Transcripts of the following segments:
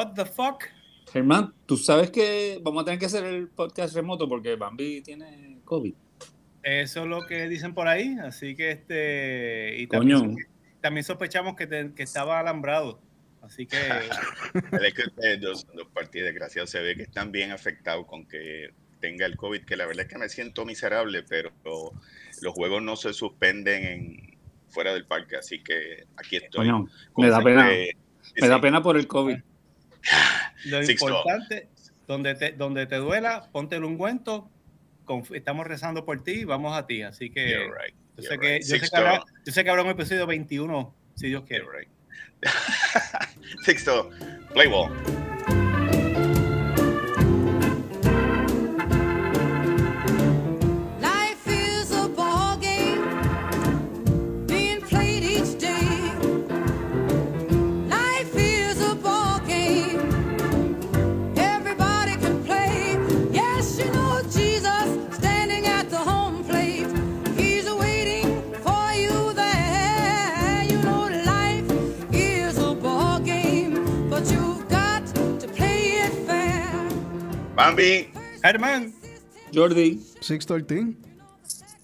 What the fuck? Germán, tú sabes que vamos a tener que hacer el podcast remoto porque Bambi tiene COVID. Eso es lo que dicen por ahí, así que este. Y Coño. también, también sospechamos que, te- que estaba alambrado. Así que. Es que ustedes dos, dos partidos desgraciados se ve que están bien afectados con que tenga el COVID, que la verdad es que me siento miserable, pero los juegos no se suspenden en, fuera del parque, así que aquí estoy. Coño, me da pena. Me da pena por el COVID. Lo importante, donde te, donde te duela, ponte el ungüento. conf- Estamos rezando por ti y vamos a ti. Así que right, yo, sé que, right. yo, sé que habrá, yo sé que habrá un episodio 21, si Dios quiere. right. Sixto, play ball. Bambi, Germán, Jordi, Sixto Ortiz.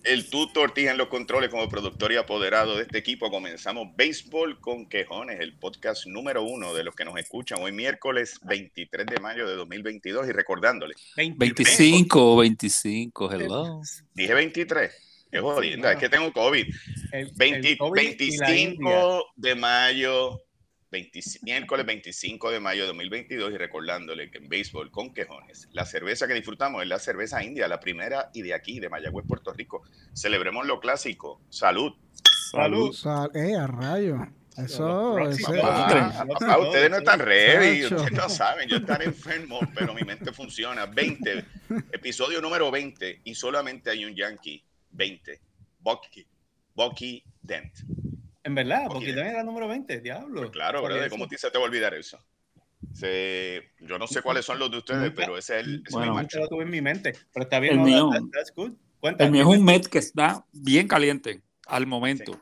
el tuto Ortiz en los controles como productor y apoderado de este equipo. Comenzamos Béisbol con Quejones, el podcast número uno de los que nos escuchan hoy miércoles 23 de mayo de 2022 y recordándoles, 25, 25, hello. dije 23. Qué jodienda, es que tengo COVID. el- 20 el COVID y la India. 25 de mayo, 20 miércoles 25 de mayo de 2022 y recordándole que en béisbol con quejones, la cerveza que disfrutamos es la cerveza india, la primera y de aquí, de Mayagüez, Puerto Rico. Celebremos lo clásico. Salud. Salud. Sal- eh, a rayo. Eso, próximos. Papá, Ah, papá, ustedes no están ready, ustedes no saben, yo estaré enfermo, pero mi mente funciona. 20, episodio número 20 y solamente hay un Yankee, 20, Bucky, Bucky Dent. En verdad, porque también era el número 20, diablo. Pues claro, brother. ¿cómo te- se te va a olvidar eso? Se- yo no sé cuáles son los de ustedes, Nunca- pero ese es el ese es Bueno. macho. Nunca lo tuve en mi mente, pero está bien. El no, mío. that- that's good. Cuéntame. El mío es un Met que está bien caliente al momento.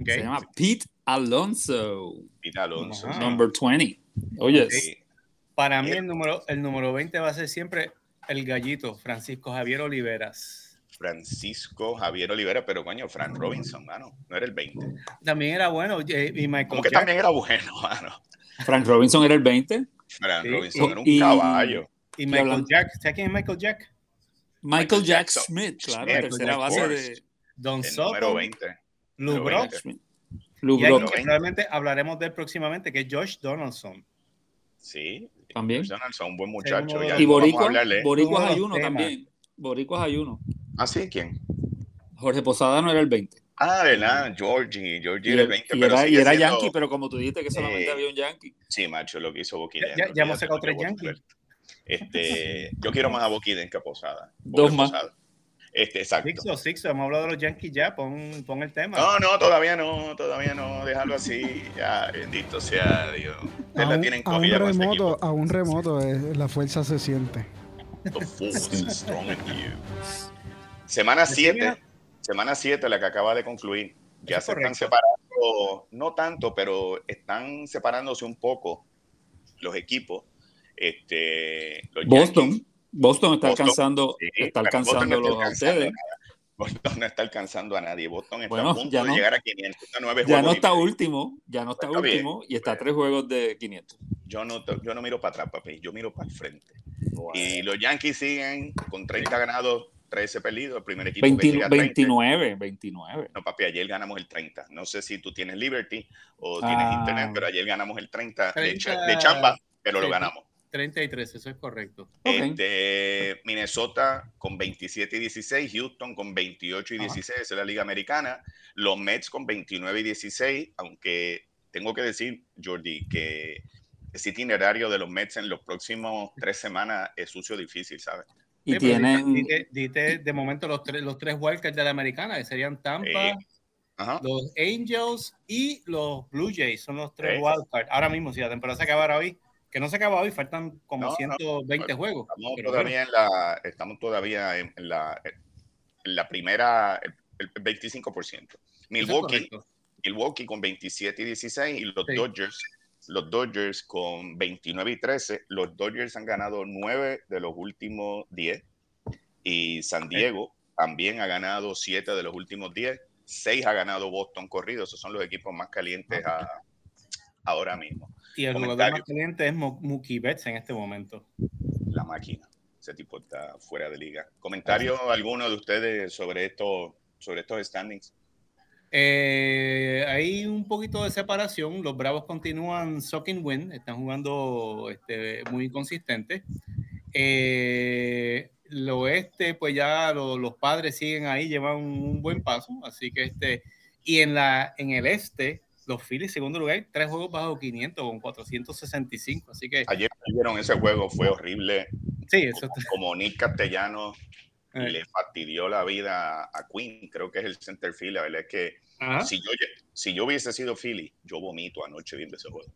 Ok. Se llama Pete Alonso, Pete Alonso. Ajá. number 20. Oye, Sí. Para mí el número, el número 20 va a ser siempre el gallito, Francisco Javier Oliveras. Francisco Javier Olivera, pero coño, Frank Robinson, mano, no era el 20. También era bueno. Y Michael Como que Jack- también era bueno, mano. Frank Robinson era el 20. Frank Sí. Robinson era un Y- caballo. y Michael Jack. ¿Sabes quién es Michael Jack? Michael Michael Jack. Smith, claro, Smith, tercera base de Don número Soto, 20. Lou número Brock. 20. Smith. Lou Y hay Brock que probablemente hablaremos de él próximamente, que es Josh Donaldson. Sí. también. George Donaldson, un buen muchacho. Y. Boricuas de hay uno también. Boricuas hay uno. Ah, sí, ¿quién? Jorge Posada no era el 20. Ah, ¿verdad? Georgie. Georgie Y, era el el- 20, y pero era, y sigue era siendo- Yankee, pero como tú dijiste que solamente Eh, había un Yankee. Sí, macho, lo que hizo Boquiden. Ya- ya- ya hemos sacado tres Yankees. Este, yo quiero más a Boquiden que a Posada. Dos más. Posada. Este, exacto. Sixo, Sixo, hemos hablado de los Yankees ya, pon, pon el tema. No, no, todavía no, todavía no, déjalo así, ya, bendito sea Dios. A la un, tienen a remoto, a un remoto eh, la fuerza se siente. The force is strong in you. Semana 7, semana 7, la que acaba de concluir. Ya se es están separando, no tanto, pero están separándose un poco los equipos. Este, los Boston. Yankees. Boston está Boston, alcanzando, Sí, está alcanzando no está a ustedes. Boston no está alcanzando a nadie. Boston está Bueno, a punto ya de no. llegar a 500. está a nueve Ya no está último, ya no está Está bien. último y está a tres juegos de 500. Yo no, to- yo no miro para atrás, papi. Yo miro para el frente. Y los Yankees siguen con 30 ganados, 13 perdidos. El primer equipo que 20 llega a 30. 29, 29. No, papi, ayer ganamos el 30. No sé si tú tienes Liberty o tienes Ah. Internet, pero ayer ganamos el 30, de, cha- 30. de chamba, pero lo Sí. ganamos. 33, eso es correcto. Este, Minnesota con 27 y 16, Houston con 28 y Ajá. 16, esa es la Liga Americana. Los Mets con 29 y 16, aunque tengo que decir, Jordi, que ese itinerario de los Mets en los próximos tres semanas es sucio difícil, ¿sabes? Y Sí, pero tienen, Dite, dite de momento los tres, los tres wildcards de la americana, que serían Tampa, Sí. Los Angels y los Blue Jays. Son los tres Sí. wildcards. Ahora mismo, si la temporada se acabara hoy, que no se acaba hoy, faltan como No, no. 120 juegos. Estamos pero todavía en la, estamos todavía en, en la, en la primera, el, el 25%. bueno, eso es Milwaukee. Milwaukee con 27 y 16 y los Sí. Dodgers los Dodgers con 29 y 13. Los Dodgers han ganado 9 de los últimos 10 y San Diego también ha ganado 7 de los últimos 10. 6 ha ganado Boston corrido. Esos son los equipos más calientes a- ahora mismo. Y el jugador más caliente es Mo- Mookie Betts en este momento. La máquina. Ese tipo está fuera de liga. ¿Comentario alguno de ustedes sobre, esto, sobre estos standings? Eh, hay un poquito de separación. Los Bravos continúan sucking win, están jugando este, muy consistentes. Eh, el oeste, pues ya lo- los padres siguen ahí, llevan un buen paso. Así que este, y en, la, en el este, los Phillies, segundo lugar, tres juegos bajo 500 con 465. Así que Ayer vieron ese juego, fue horrible. sí, eso está- Como Nick Castellano eh, le fastidió la vida a Quinn, creo que es el center field. La verdad es que ajá, si, yo, si yo hubiese sido Philly, yo vomito anoche viendo ese juego.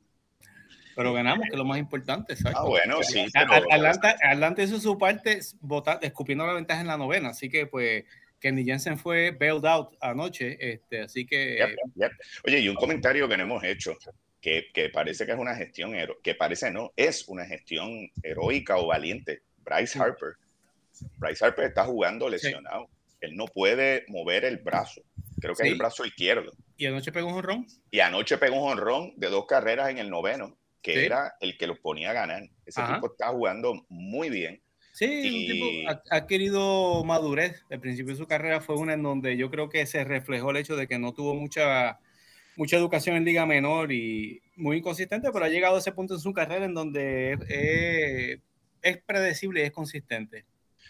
pero ganamos, que es lo más importante. exacto. Ah, bueno, sí. Pero- Atlanta, Atlanta hizo su parte vota- escupiendo la ventaja en la novena, así que pues Kenny Jensen fue bailed out anoche, este, así que Yep, yep. Oye, y un comentario que no hemos hecho, que, que parece que es una gestión, que parece no, es una gestión heroica o valiente. Bryce Harper. Bryce Harper está jugando lesionado. Él no puede mover el brazo. Creo que es el brazo izquierdo. y anoche pegó un jonrón. Y anoche pegó un honrón de dos carreras en el noveno, que Sí. era el que los ponía a ganar. Ese Ajá. tipo está jugando muy bien. Sí, Y- un tipo ha, adquirido madurez. El principio de su carrera fue una en donde yo creo que se reflejó el hecho de que no tuvo mucha, mucha educación en liga menor y muy inconsistente, pero ha llegado a ese punto en su carrera en donde es, es- es predecible y es consistente.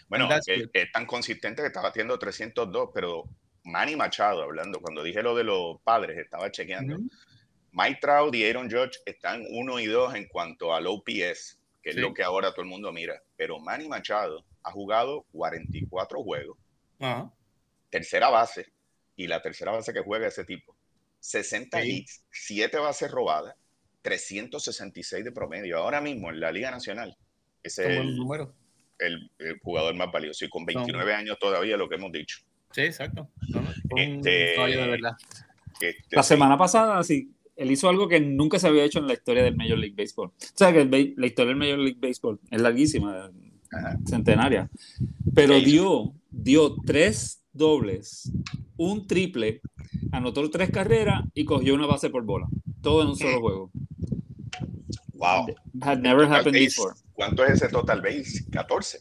Bueno, es, es tan consistente que está batiendo 302, pero Manny Machado, hablando, cuando dije lo de los padres, estaba chequeando. Ujú. Mike Trout y Aaron Judge están 1 y 2 en cuanto al OPS, que es Sí. lo que ahora todo el mundo mira. Pero Manny Machado ha jugado 44 juegos, Ajá. tercera base, y la tercera base que juega ese tipo. 60 Sí. hits, 7 bases robadas, 366 de promedio. Ahora mismo en la Liga Nacional es Son buenos el, números. El- el jugador más valioso y con 29 años todavía lo que hemos dicho. Sí, exacto. No, no, Este- de verdad. Este, La sí, semana pasada, sí, él hizo algo que nunca se había hecho en la historia del Major League Baseball. O sea, que el la historia del Major League Baseball es larguísima, Ajá. centenaria. Pero dio, dio tres dobles, un triple, anotó tres carreras y cogió una base por bola. Todo en un solo juego. Wow. Had never happened base. before. ¿Cuánto es ese total base? 14.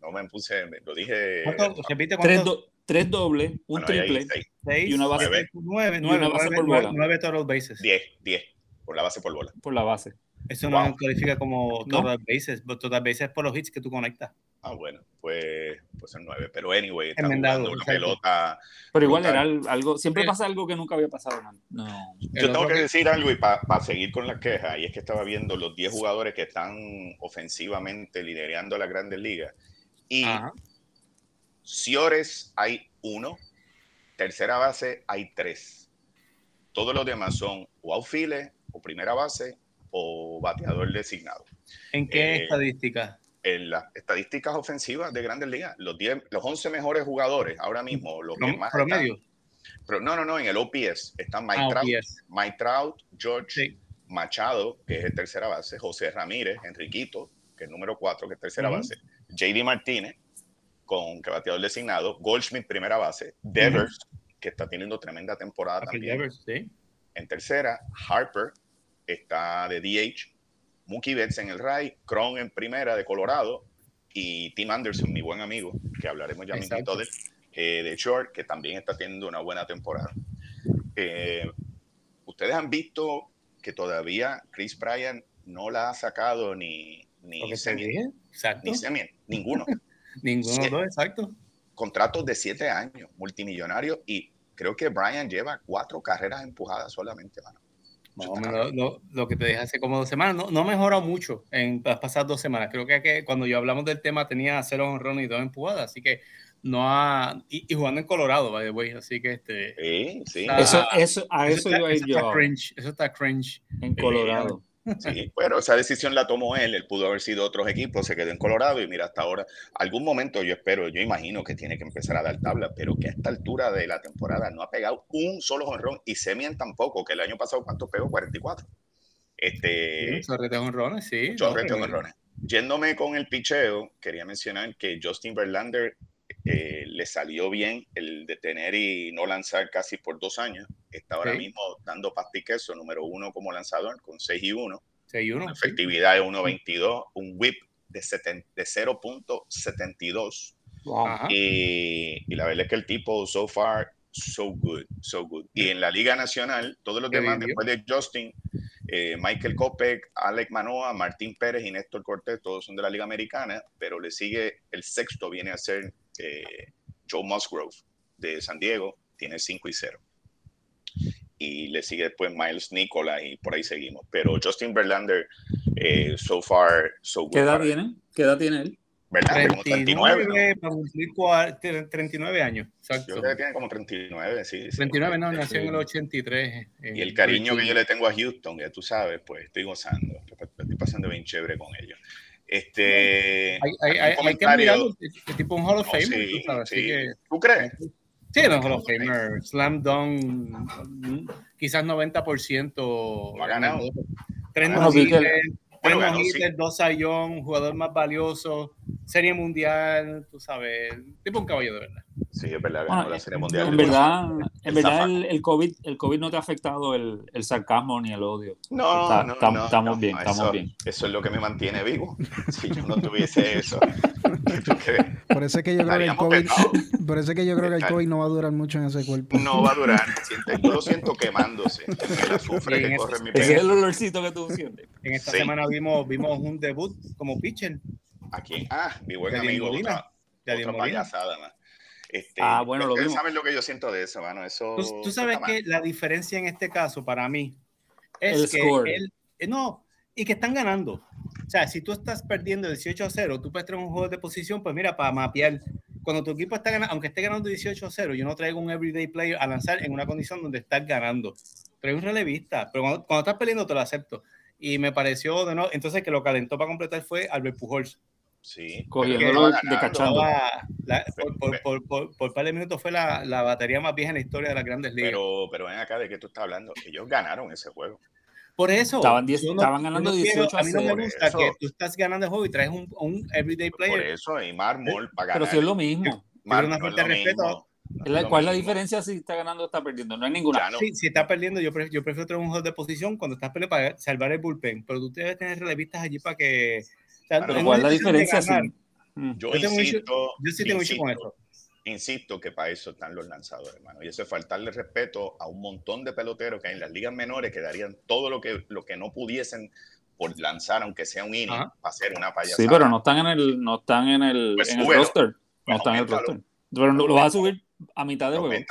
No me puse, me- lo dije. ¿Cuánto? Repite Tres, cuánto. do- tres dobles, un Bueno, ahí triple. seis. Seis, y una base- nueve, nueve, y nueve, una base nueve, por nueve- bola. nueve total bases. 10, 10 por la base por bola. por la base. Eso no Wow. califica como No. total bases, pero total bases por los hits que tú conectas. Ah, bueno, pues, pues son 9. Pero anyway, está Enmendado, jugando una exacto. pelota. Pero igual Brutal. era al- algo, siempre pasa algo que nunca había pasado. No. El Yo tengo que- decir algo y para seguir con la queja, y es que estaba viendo los 10 jugadores que están ofensivamente liderando las grandes ligas. Y Ajá. Ciores hay uno, tercera base hay tres. Todos los demás son o outfielder, o primera base, o bateador designado. ¿En qué Eh, estadística? En las estadísticas ofensivas de grandes ligas, los, 10, los 11 mejores jugadores ahora mismo, los que más promedio. están- pero no, no, no, en el OPS están Mike, Ah, Trout. Mike Trout, George Sí. Machado, que es el tercera base, José Ramírez, Enriquito, que es el número 4, que es tercera Ujú. base, JD Martínez, con que bateador designado, Goldschmidt, primera base, Devers, que está teniendo tremenda temporada también. Devers, sí. En tercera, Harper está de DH, Mookie Betts en el right, Cron en primera de Colorado y Tim Anderson, mi buen amigo, que hablaremos ya mismo de él, eh, de Short, que también está teniendo una buena temporada. Eh, Ustedes han visto que todavía Chris Bryant no la ha sacado ni, ni Lo que te semi, dije. Exacto. ni semi, ninguno. Ninguno dos, exacto. Contratos de siete años, multimillonarios, y creo que Bryant lleva cuatro carreras empujadas solamente, mano. Más o menos lo, lo que te dije hace como dos semanas. No, no ha mejorado mucho en las pasadas dos semanas. Creo que, que cuando yo hablamos del tema tenía cero honrones y dos empujadas. Así que no ha. Y, y jugando en Colorado, by the way. Así que este. Sí, sí. Eso, eso, a eso, está, iba a ir eso yo está cringe. Eso está cringe. en Colorado. Sí, pero esa decisión la tomó él, él pudo haber sido otros equipos, se quedó en Colorado y mira, hasta ahora, algún momento yo espero, yo imagino que tiene que empezar a dar tabla, pero que a esta altura de la temporada no ha pegado un solo jonrón y Semien tampoco, que el año pasado, ¿cuánto pegó? 44. Este, Sí, honrones, sí. pero- honrones. Yéndome con el picheo, quería mencionar que Justin Verlander eh, le salió bien el de tener y no lanzar casi por dos años. Está ahora Sí. mismo dando pasta y queso, número uno como lanzador, con 6 y 1. Sí, hay uno, Una sí. efectividad de 1.22, un whip de, seten- de 0.72. Wow. Y, y la verdad es que el tipo, so far, so good, so good. Y en la Liga Nacional, todos los demás, después de Justin, eh, Michael Kopech, Alec Manoa, Martín Pérez y Néstor Cortés, todos son de la Liga Americana, pero le sigue el sexto, viene a ser eh, Joe Musgrove de San Diego, tiene 5 y 0. Y le sigue después Miles Nicola y por ahí seguimos. Pero Justin Verlander, eh, so far, so good. ¿Qué edad tiene? ¿Qué edad tiene él? Verlander, como 39, 39, ¿no? para cumplir cua- tre- 39 años. Yo Exacto. creo que tiene como 39, sí. sí. 39, no, Sí. nació en el 83. Y el cariño que yo le tengo a Houston, ya tú sabes, pues estoy gozando. Estoy pasando bien chévere con ellos. Este. Hay, hay, un hay, hay que el, el tipo un Hall of No, Famer, sí, tú sabes, así sí. que... ¿Tú crees? Sí, no, Hall of Famer, Slam Dunk, mm, quizás 90%. No ha ganado. Tres Bueno, no Bueno, sí. dos sayón, jugador más valioso, serie mundial, tú sabes, tipo un caballo de verdad. Sí, es verdad, ganó Bueno, la Serie Mundial. En verdad, El en verdad el, el COVID, el COVID no te ha afectado el, el sarcasmo ni el odio. No, Está- no, tam- no, estamos no, bien, estamos eso, bien. Eso es lo que me mantiene vivo. Si yo no tuviese eso. Por eso es que yo creo que el COVID, pegados. por eso es que yo creo que el COVID no va a durar mucho en ese cuerpo. No va a durar. Yo lo siento quemándose. El azufre Sí, en que eso- corre en mi Ese es el olorcito que tú sientes. En esta Sí. semana vimos, vimos un debut como pitcher Aquí. Ah, mi buen amigo. Molina. Otra, de otra Molina. payasada más. Este, Ah, bueno, lo vimos. saben lo que yo siento de eso, mano. Eso, Tú, tú sabes que la diferencia en este caso para mí es El que score. él, eh, no, y que están ganando. O sea, si tú estás perdiendo 18 a 0, tú puedes traer un juego de posición, pues mira, para mapear. Cuando tu equipo está ganando, aunque esté ganando 18 a 0, yo no traigo un everyday player a lanzar en una condición donde estás ganando. Traigo un relevista, pero cuando, cuando estás perdiendo te lo acepto. Y me pareció de no, entonces que lo calentó para completar fue Albert Pujols. Sí, Cogiéndolo de cachando. la- por, por, por, por, por par de minutos fue la, la batería más vieja en la historia de las grandes ligas. Pero, pero ven acá, ¿de qué tú estás hablando? Ellos ganaron ese juego. Por eso. Estaban diez- yo estaban ganando yo quiero- 18 a A mí no me 0. gusta Eso. que tú estás ganando el juego y traes un, un everyday Por player. eso, y Mármol para ganar. Pero si es lo mismo. Mármol una no falta de respeto. mismo. No Es la- lo ¿Cuál es la diferencia si está ganando o está perdiendo? No hay ninguna. No. Sí, si estás perdiendo, yo, pref- yo prefiero traer un juego de posición cuando estás perdiendo para salvar el bullpen. Pero tú debes tener relevistas allí para que. O sea, Pero ¿Cuál es la diferencia? si- Mm. Yo, insisto, Yo sí tengo mucho con insisto, eso. insisto que para eso están los lanzadores, hermano. Y eso es faltarle respeto a un montón de peloteros que hay en las ligas menores que darían todo lo que, lo que no pudiesen por lanzar, aunque sea un inning, Ajá. para hacer una payasada. Sí, pero no están en el, no están en el, Pues en el súbelo. roster. No están en el roster. Pero lo, lo vas a subir a mitad de juego.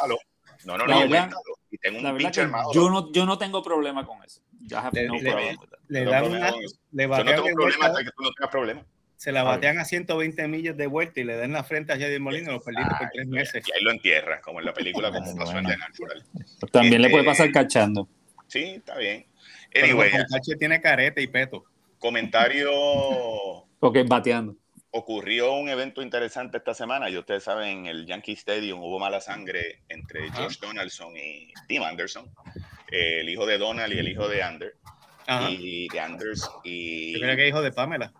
No, no, La no, verdad-. Y tengo La un verdad pitcher que más. yo no, yo no tengo problema con eso. Le- no le-. Le dan una, le Yo no batean tengo problema hasta que tú no tengas problema. se la batean a 120 millas de vuelta y le dan la frente a Jadier Molina y lo perdiste por tres meses. Y ahí lo entierras, como en la película, como Bueno, pasó en. The Natural. También le Este- puede pasar cachando. Sí, está bien. Anyway, el Cache tiene careta y peto. comentario Porque es bateando. ocurrió un evento interesante esta semana y ustedes saben, en el Yankee Stadium hubo mala sangre entre Ajá. Josh Donaldson y Tim Anderson, eh, el hijo de Donald y el hijo de Ander, Ajá. y de Anders, y Yo creo que es hijo de Pamela.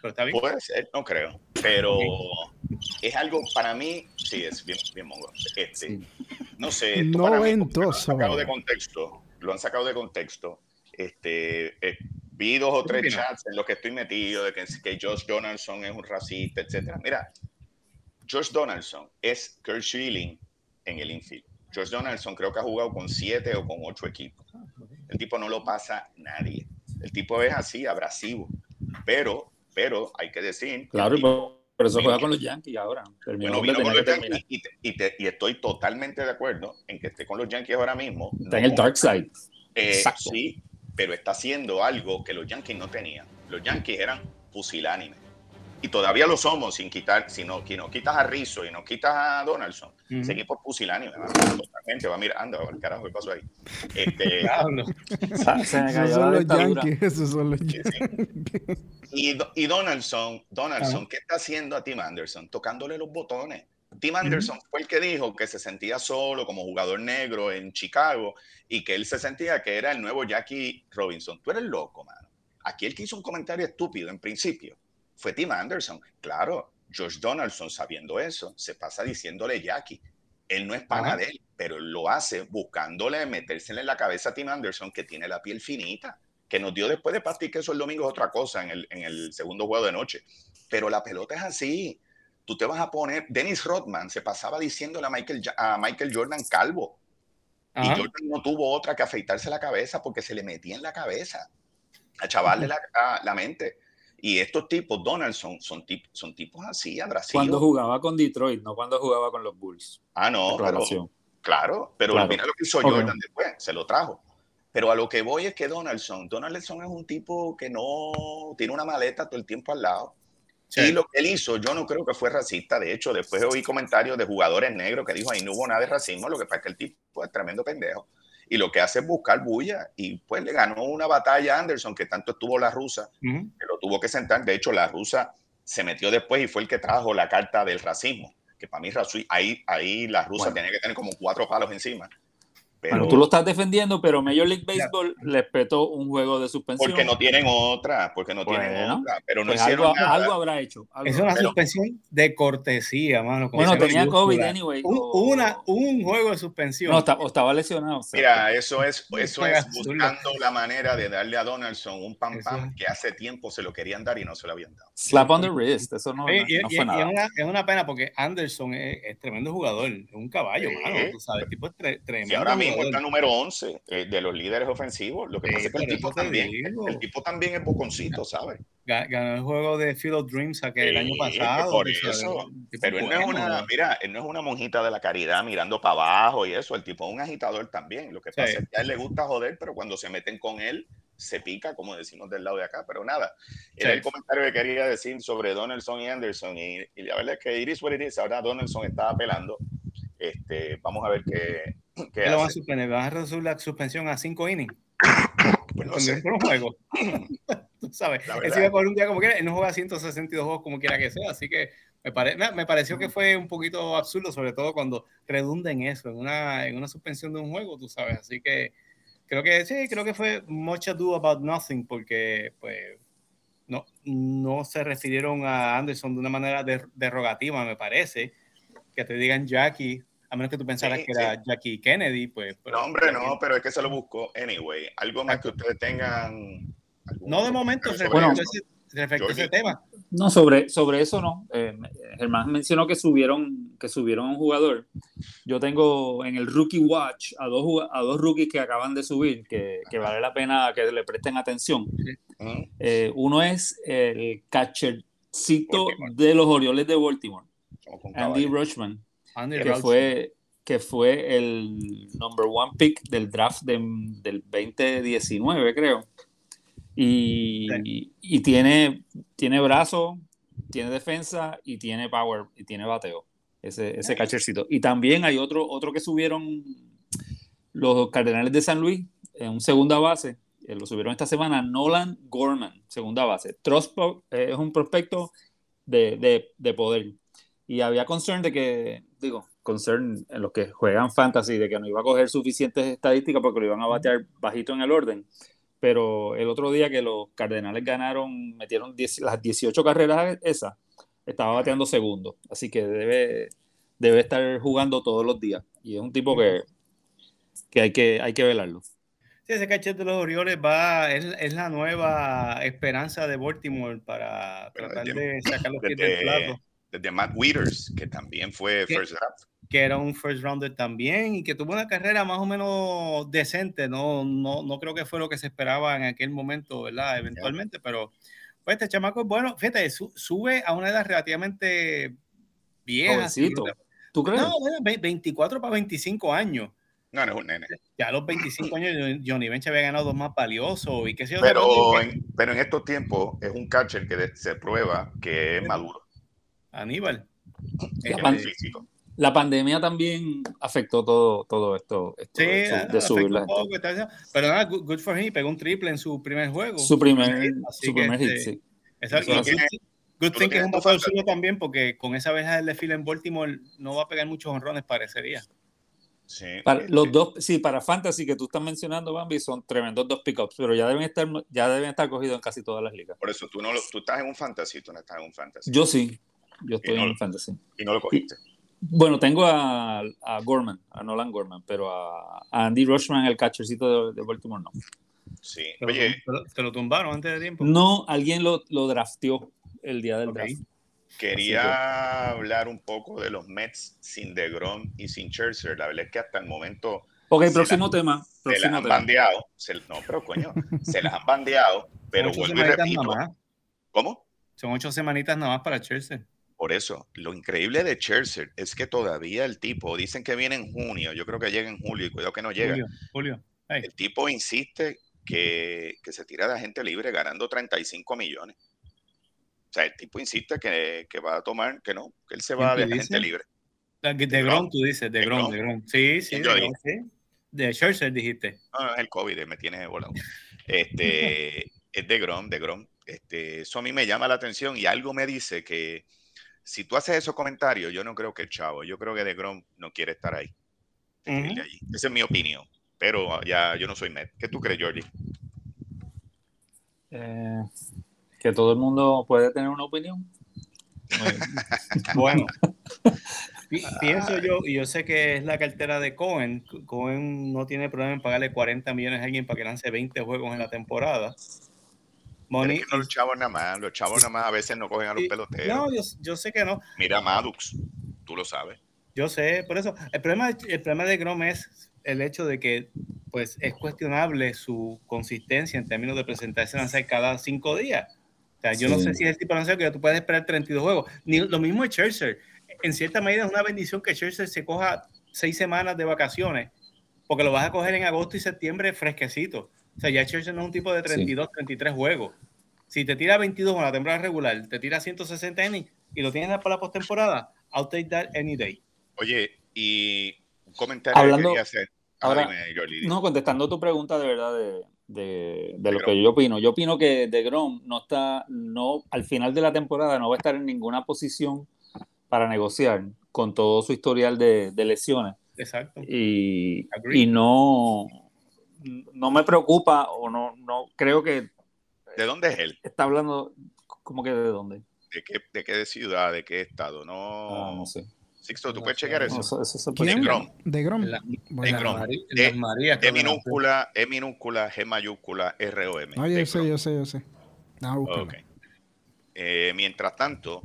Pero está bien. puede ser, no creo, pero es algo para mí, sí, es bien, bien mongo. Este, Sí. No sé, esto para mí, lo han sacado de contexto, lo han sacado de contexto. Este, eh, vi dos o ¿Qué tres chats en los que estoy metido de que, que Josh Donaldson es un racista, etcétera. Mira, Josh Donaldson es Kurt Schilling en el infield. Josh Donaldson creo que ha jugado con siete o con ocho equipos. El tipo no lo pasa nadie. El tipo es así, abrasivo. Pero, pero hay que decir. Claro, tipo- por, eso juega con los Yankees ahora. Bueno, vino con los Yankees y, te- y te- y estoy totalmente de acuerdo en que esté con los Yankees ahora mismo. Está no en el dark side. eh, Exacto. Sí, pero está haciendo algo que los Yankees no tenían. Los Yankees eran pusilánimes. Y todavía lo somos sin quitar, si no, si no quitas a Rizzo y no quitas a Donaldson. Ujú. Ese equipo es pusilánime, mano, totalmente. Va mirando, anda, carajo, ¿qué pasó ahí? Este, Diablo. Se me Esos son los. Yankees, esos son los Yankees. sí. Y, Do- y Donaldson, Donaldson, ¿qué está haciendo a Tim Anderson? Tocándole los botones. Tim Anderson fue el que dijo que se sentía solo como jugador negro en Chicago y que él se sentía que era el nuevo Jackie Robinson. Tú eres loco, mano. Aquí el que hizo un comentario estúpido en principio fue Tim Anderson. Claro, George Donaldson, sabiendo eso, se pasa diciéndole Jackie. Él no es pana Ajá. de él, pero lo hace buscándole metérsele en la cabeza a Tim Anderson, que tiene la piel finita, que nos dio después de Pasti que eso el domingo es otra cosa en el, en el segundo juego de noche. Pero la pelota es así. Tú te vas a poner. Dennis Rodman se pasaba diciéndole a Michael, a Michael Jordan calvo. Ajá. Y Jordan no tuvo otra que afeitarse la cabeza porque se le metía en la cabeza a chavarle la, a- la mente. Y estos tipos, Donaldson, son, tip- son tipos así, abrasivos. Cuando jugaba con Detroit, no cuando jugaba con los Bulls. Ah, no, pero, claro, pero Claro. mira lo que hizo Ok. Jordan después, se lo trajo. Pero a lo que voy es que Donaldson, Donaldson es un tipo que no tiene una maleta todo el tiempo al lado. Sí. Y lo que él hizo, yo no creo que fue racista. De hecho, después oí comentarios de jugadores negros que dijo ahí no hubo nada de racismo. Lo que pasa es que el tipo es tremendo pendejo. Y lo que hace es buscar bulla. Y pues le ganó una batalla a Anderson, que tanto estuvo la rusa, que lo tuvo que sentar. De hecho, la rusa se metió después y fue el que trajo la carta del racismo. Que para mí, ahí, ahí la rusa Bueno. tenía que tener como cuatro palos encima. Pero Bueno, tú lo estás defendiendo, pero Major League Baseball les petó un juego de suspensión. porque no tienen otra, porque no tienen otra. Pero no Pues hicieron algo, nada. algo habrá hecho. algo Es una Pero- suspensión de cortesía, mano. Bueno, tenía. COVID anyway, Un, o- una, un juego de suspensión. No, o estaba lesionado. o sea, Mira, eso es, eso es buscando la manera de darle a Donaldson un pam pam que hace tiempo se lo querían dar y no se lo habían dado. slap on the wrist, eso no, Oye, no- y, no y- fue y nada. es, una, es una pena porque Anderson es, es tremendo jugador, es un caballo, mano, tú sabes, tipo es tre- tremendo Y ahora mismo jugador. está número 11 eh, de los líderes ofensivos. Lo que Sí, pasa es que el tipo, también, el tipo también es boconcito, ¿sabes? Ga- Ganó el juego de Field of Dreams aquel Sí, año pues pasado. por eso. el Pero él no es una, mira, él no es una monjita de la caridad mirando para abajo y eso. El tipo es un agitador también. Lo que Sí. pasa es que a él le gusta joder, pero cuando se meten con él, se pica, como decimos del lado de acá. Pero nada, era Sí. el comentario que quería decir sobre Donaldson y Anderson. Y, y la verdad es que it is what it is. Ahora Donaldson está apelando. Este, vamos a ver qué, qué ¿Qué lo van a suspender? ¿Van a reducir la suspensión a cinco innings? Pues no sé. por un juego. Tú sabes, él se iba a coger un día como quiera, él no juega 162 juegos como quiera que sea, así que me, pare- me- me pareció que fue un poquito absurdo, sobre todo cuando redunda en eso, en una, en una suspensión de un juego, tú sabes, así que creo que sí, creo que fue much ado about nothing, porque pues no, no se refirieron a Anderson de una manera der- derogativa, me parece, que te digan Jackie, a menos que tú pensaras Sí, que era Jackie Kennedy, pues... pero- No, hombre, no, pero es que se lo buscó. Anyway, algo más que ustedes tengan. No de momento, respecto, sobre a ese, respecto a ese Jorge. tema. No, sobre, sobre eso no. Eh, Germán mencionó que subieron, que subieron a un jugador. Yo tengo en el Rookie Watch a dos, a dos rookies que acaban de subir, que, que vale la pena que le presten atención. Eh, uno es el catchercito Baltimore. de los Orioles de Baltimore, Andy. Rushman, Andy que fue, que fue el number one pick del draft de- del 2019, creo. Y, y tiene, tiene brazo, tiene defensa y tiene power y tiene bateo. Ese, ese catchercito. Y también hay otro, otro que subieron los Cardenales de San Luis en un segunda base. eh, lo subieron esta semana. Nolan Gorman, segunda base. Trospo eh, es un prospecto de, de, de poder. Y había concern de que, digo, concern en los que juegan fantasy, de que no iba a coger suficientes estadísticas porque lo iban a batear bajito en el orden. Pero el otro día que los Cardenales ganaron, metieron 10 las 18 carreras esas, estaba bateando segundo. Así que debe, debe estar jugando todos los días. Y es un tipo que, que, hay, que hay que velarlo. Sí, ese cachete de los Orioles va, es, es la nueva esperanza de Baltimore para tratar de sacar los pies del plato. Desde Matt Wieters, que también fue ¿Qué? first draft. que era un first rounder también y que tuvo una carrera más o menos decente, no, no, no creo que fue lo que se esperaba en aquel momento, ¿verdad? Eventualmente, pero pues este chamaco es bueno, fíjate, su- sube a una edad relativamente vieja. ¿Tú crees? No, bueno, ve- 24 para 25 años. No, no es un nene. Ya a los 25 años Johnny Bench había ganado dos más valiosos y qué sé yo. Pero en, pero en estos tiempos es un catcher que se prueba que es maduro. Aníbal. pan-. La pandemia también afectó todo, todo esto, esto Sí, de, su- de subir la poco, está pero nada, good, good for him, pegó un triple en su primer juego. Su primer, su primer hit, este, sí. Tiene, Good thing que es un fantasy. zurdo también, porque con esa vieja de fila en Baltimore no va a pegar muchos honrones, parecería. Sí, Para, los dos, sí, para Fantasy que tú estás mencionando, Bambi, son tremendos dos pickups, pero ya deben estar, ya deben estar cogidos en casi todas las ligas. Por eso tú no lo- tú estás en un fantasy, tú no estás en un fantasy. Yo sí, yo estoy no en Fantasy. y no lo cogiste. Bueno, tengo a, a Gorman, a Nolan Gorman, pero a, a Andy Rushman, el catchercito de, de Baltimore, no. Sí. Te lo, Oye, te lo- te lo tumbaron antes de tiempo. No, alguien lo, lo drafteó el día del draft. quería hablar un poco de los Mets sin DeGrom y sin Scherzer. La verdad es que hasta el momento Ok, próximo la- tema. se las han tema. bandeado. Se- no, pero coño, se las han bandeado. Pero vuelvo y repito. ¿Cómo? Son ocho semanitas nada más para Chelsea. Por eso, lo increíble de Scherzer es que todavía el tipo, dicen que viene en junio, yo creo que llega en julio y cuidado que no llega. Julio, Julio. El tipo insiste que, que se tira de agente libre ganando 35 millones. O sea, el tipo insiste que, que va a tomar, que no, que él se va de ¿Quién te agente libre. de DeGrom. Grom, tú dices, de Grom, de Grom. Sí, sí, ¿Quién de Grom, sí. De Scherzer dijiste. No, no, es el COVID, me tiene volado. Este, es de Grom, de Grom. Este, eso a mí me llama la atención y algo me dice que si tú haces esos comentarios, yo no creo que el chavo, yo creo que de Grom no quiere estar ahí. allí. Esa es mi opinión. Pero ya yo no soy Met. ¿Qué tú crees, Jordi? Eh, que todo el mundo puede tener una opinión. Bueno, pi- pienso yo, y yo sé que es la cartera de Cohen. Cohen no tiene problema en pagarle 40 millones a alguien para que lance 20 juegos en la temporada. Money, es que no los chavos nada más, los chavos nada más a veces no cogen a los y- peloteros. no, yo, yo sé que no. Mira a Maddox, tú lo sabes. Yo sé, por eso. El problema, el problema de Grom es el hecho de que pues es cuestionable su consistencia en términos de presentarse a lanzar cada cinco días. O sea, yo no sé si es el tipo de lanzador que tú puedes esperar 32 juegos. Ni, lo mismo es Scherzer. En cierta medida es una bendición que Scherzer se coja seis semanas de vacaciones, porque lo vas a coger en agosto y septiembre fresquecito. O sea, ya Scherzer no es un tipo de 32, 33 juegos. Si te tira 22 con la temporada regular, te tira 160 innings y lo tienes para la postemporada, I'll take that any day. Oye, y un comentario Hablando- que quería hacer. Ah, ahora, dime. No, contestando tu pregunta de verdad de, de- de lo que yo opino. Yo opino que De Grom no está, no, al final de la temporada no va a estar en ninguna posición para negociar con todo su historial de, de lesiones. Exacto. Y, y no, no me preocupa o no, no creo que ¿De dónde es él? está hablando como que de dónde. ¿De qué, de qué ciudad? ¿De qué estado? No, Ah, no sé. Sixto, ¿tú No puedes chequear No, eso? eso, eso se puede ¿Quién? De. Grom. De Grom. La- Bueno, De Grom. E- las Marías, E no. minúscula, E minúscula, G mayúscula, R O M. No, de yo sé, yo sé, yo sé. Ok. Eh, mientras tanto,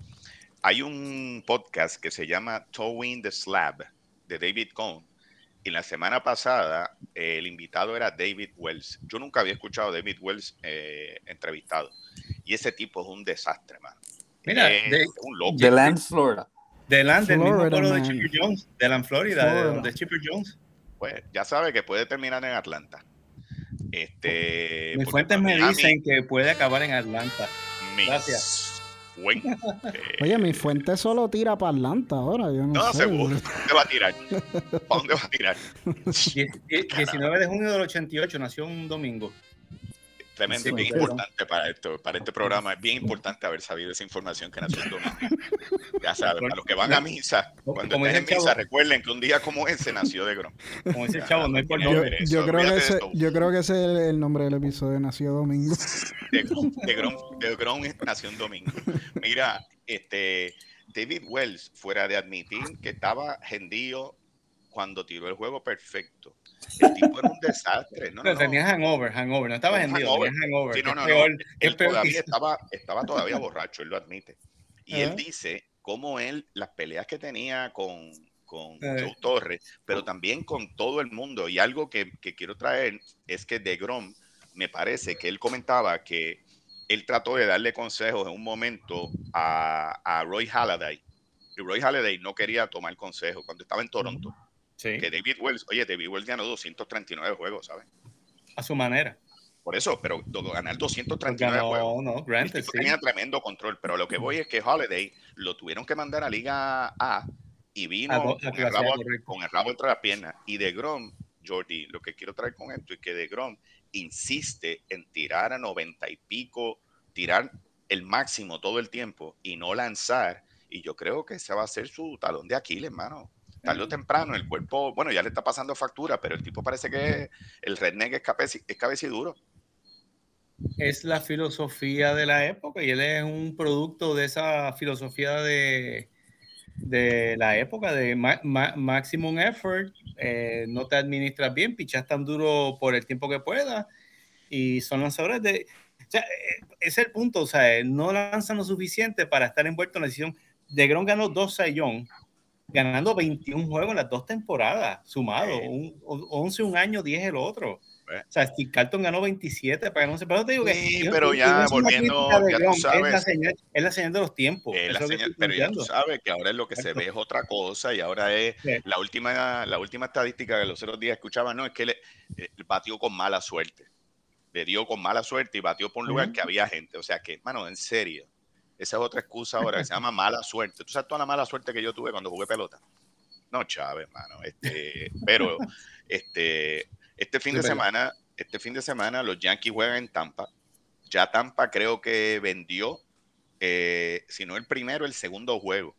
hay un podcast que se llama Towing the Slab de David Cohn. Y la semana pasada eh, el invitado era David Wells. Yo nunca había escuchado a David Wells eh, entrevistado. Y ese tipo es un desastre, man. Mira, es de- un loco. De Land, Florida. Delante del mismo Florida, pueblo de. Chipper Jones, de Florida, de Florida. donde es Chipper Jones. Pues ya sabe que puede terminar en Atlanta. Este, Mis fuentes me dicen que puede acabar en Atlanta. mis Gracias. Oye, mi fuente solo tira para Atlanta ahora, yo no, No, sé. seguro. ¿Dónde va a tirar? ¿Para dónde va a tirar? Die- die- 19 de junio del 88, nació un domingo. Tremendo, Sí, bien pero- importante para esto, para este programa. Es bien importante haber sabido esa información que nació el domingo. Ya saben, para los que van a misa, cuando estén en misa, chavo. recuerden que un día como ese nació de Grom. Como dice el chavo, no hay por Yo- Yo, nombre. eso, yo creo que ese, yo creo que ese es el nombre del episodio, nació domingo. De Grom, de Grom- de Grom nació un domingo. Mira, este David Wells, fuera de admitir que estaba gendío cuando tiró el juego perfecto. El tipo era un desastre. No, Pero no. tenía hangover, hangover, no estaba vendido, hangover. tenía hangover. Sí, no, no, peor, él peor todavía que- estaba, estaba todavía borracho, él lo admite. Y él dice cómo él, las peleas que tenía con, con. Joe Torres, pero también con todo el mundo. Y algo que, que quiero traer es que de Grom, me parece que él comentaba que él trató de darle consejos en un momento a, a Roy Halladay. Y Roy Halladay no quería tomar consejos cuando estaba en Toronto. Sí, Que David Wells, oye, David Wells ganó 239 juegos, ¿sabes? a su manera. Por eso, pero ganar Porque 239 juegos. no, no, El granted, tipo sí. tenía tremendo control, pero lo que voy es que Holiday lo tuvieron que mandar a Liga A y vino A do- a con, el clase A, rabo, correcto. con el rabo entre las piernas. Y de Grom, Jordi, lo que quiero traer con esto es que de Grom insiste en tirar a 90 y pico, tirar el máximo todo el tiempo y no lanzar. Y yo creo que ese va a ser su talón de Aquiles, hermano. Tarde o temprano, el cuerpo, bueno, ya le está pasando factura, pero el tipo parece que el redneck es, cabeci- es cabeciduro. Es la filosofía de la época y él es un producto de esa filosofía de, de la época de ma- ma- maximum effort. eh, no te administras bien, pichas tan duro por el tiempo que puedas y son lanzadores de. O sea, eh, es el punto, o sea, eh, no lanzan lo suficiente para estar envuelto en la decisión. De Gron ganó dos sayón, ganando 21 juegos en las dos temporadas, sumado, Sí. un, 11 un año, 10 el otro. Eh. O sea, Steve Carlton ganó 27 para no sé, pero te digo que Sí, pero ya volviendo, ya tú Grom, es sabes. la señal, es la señal de los tiempos. Eh, la es señal- pero ya tú sabes que ahora es lo que se ve es otra cosa y ahora es Sí. la última, la última estadística que los otros días escuchaba, no, es que le eh, batió con mala suerte. Le dio con mala suerte y batió por un lugar que había gente. O sea que, mano, en serio, esa es otra excusa ahora que se llama mala suerte. ¿Tú sabes toda la mala suerte que yo tuve cuando jugué pelota? No, Chávez, mano. Este, pero este, este fin Sí, de semana, este fin de semana los Yankees juegan en Tampa. Ya Tampa creo que vendió, eh, si no el primero, el segundo juego.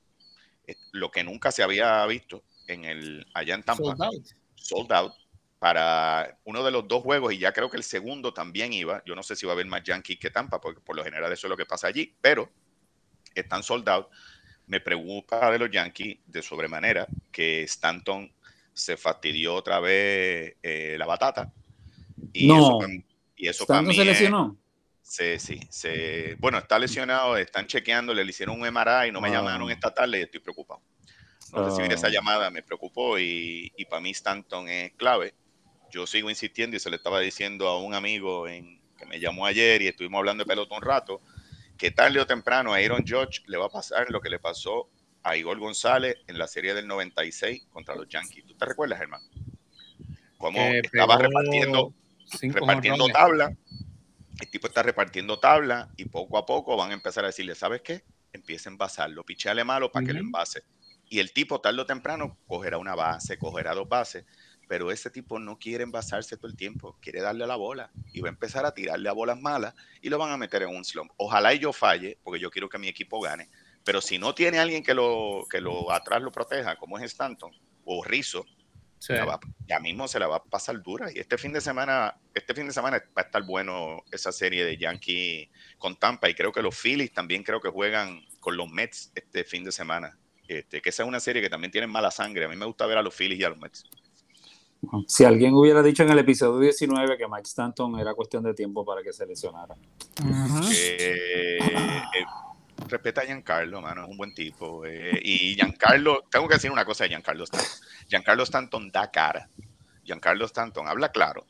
Lo que nunca se había visto en el, allá en Tampa Sold out. sold out para uno de los dos juegos y ya creo que el segundo también iba. Yo no sé si va a haber más Yankees que Tampa, porque por lo general eso es lo que pasa allí, pero están sold out. Me preocupa de los Yankees de sobremanera que Stanton se fastidió otra vez eh, la batata. Y No. eso, y eso ¿Stanton mí se es- lesionó? Sí, sí, se- bueno, está lesionado, están chequeando, le hicieron un MRI, no me Ah. llamaron esta tarde y estoy preocupado. No recibir Ah. esa llamada me preocupó y, y para mí Stanton es clave. Yo sigo insistiendo y se le estaba diciendo a un amigo en, que me llamó ayer y estuvimos hablando de pelota un rato, que tarde o temprano a Aaron Judge le va a pasar lo que le pasó a Igor González en la serie del 96 contra los Yankees. ¿Tú te recuerdas, hermano? Cómo Que estaba repartiendo repartiendo tabla. El tipo está repartiendo tabla y poco a poco van a empezar a decirle, ¿sabes qué? Empieza a envasarlo, pichale malo para que lo envase. Y el tipo tarde o temprano cogerá una base, cogerá dos bases, pero ese tipo no quiere envasarse todo el tiempo, quiere darle a la bola y va a empezar a tirarle a bolas malas y lo van a meter en un slump. Ojalá y yo falle, porque yo quiero que mi equipo gane, pero si no tiene alguien que lo, que lo atrás lo proteja, como es Stanton o Rizzo, Sí. va- ya mismo se la va a pasar dura. Y este fin de semana, este fin de semana va a estar bueno esa serie de Yankee con Tampa. Y creo que los Phillies también creo que juegan con los Mets este fin de semana. Este, que esa es una serie que también tiene mala sangre. A mí me gusta ver a los Phillies y a los Mets. Si alguien hubiera dicho en el episodio 19 que Mike Stanton era cuestión de tiempo para que se lesionara. Eh, eh, respeta a Giancarlo, mano, es un buen tipo. eh, y Giancarlo, tengo que decir una cosa de Giancarlo Stanton. Giancarlo Stanton da cara. Giancarlo Stanton habla claro.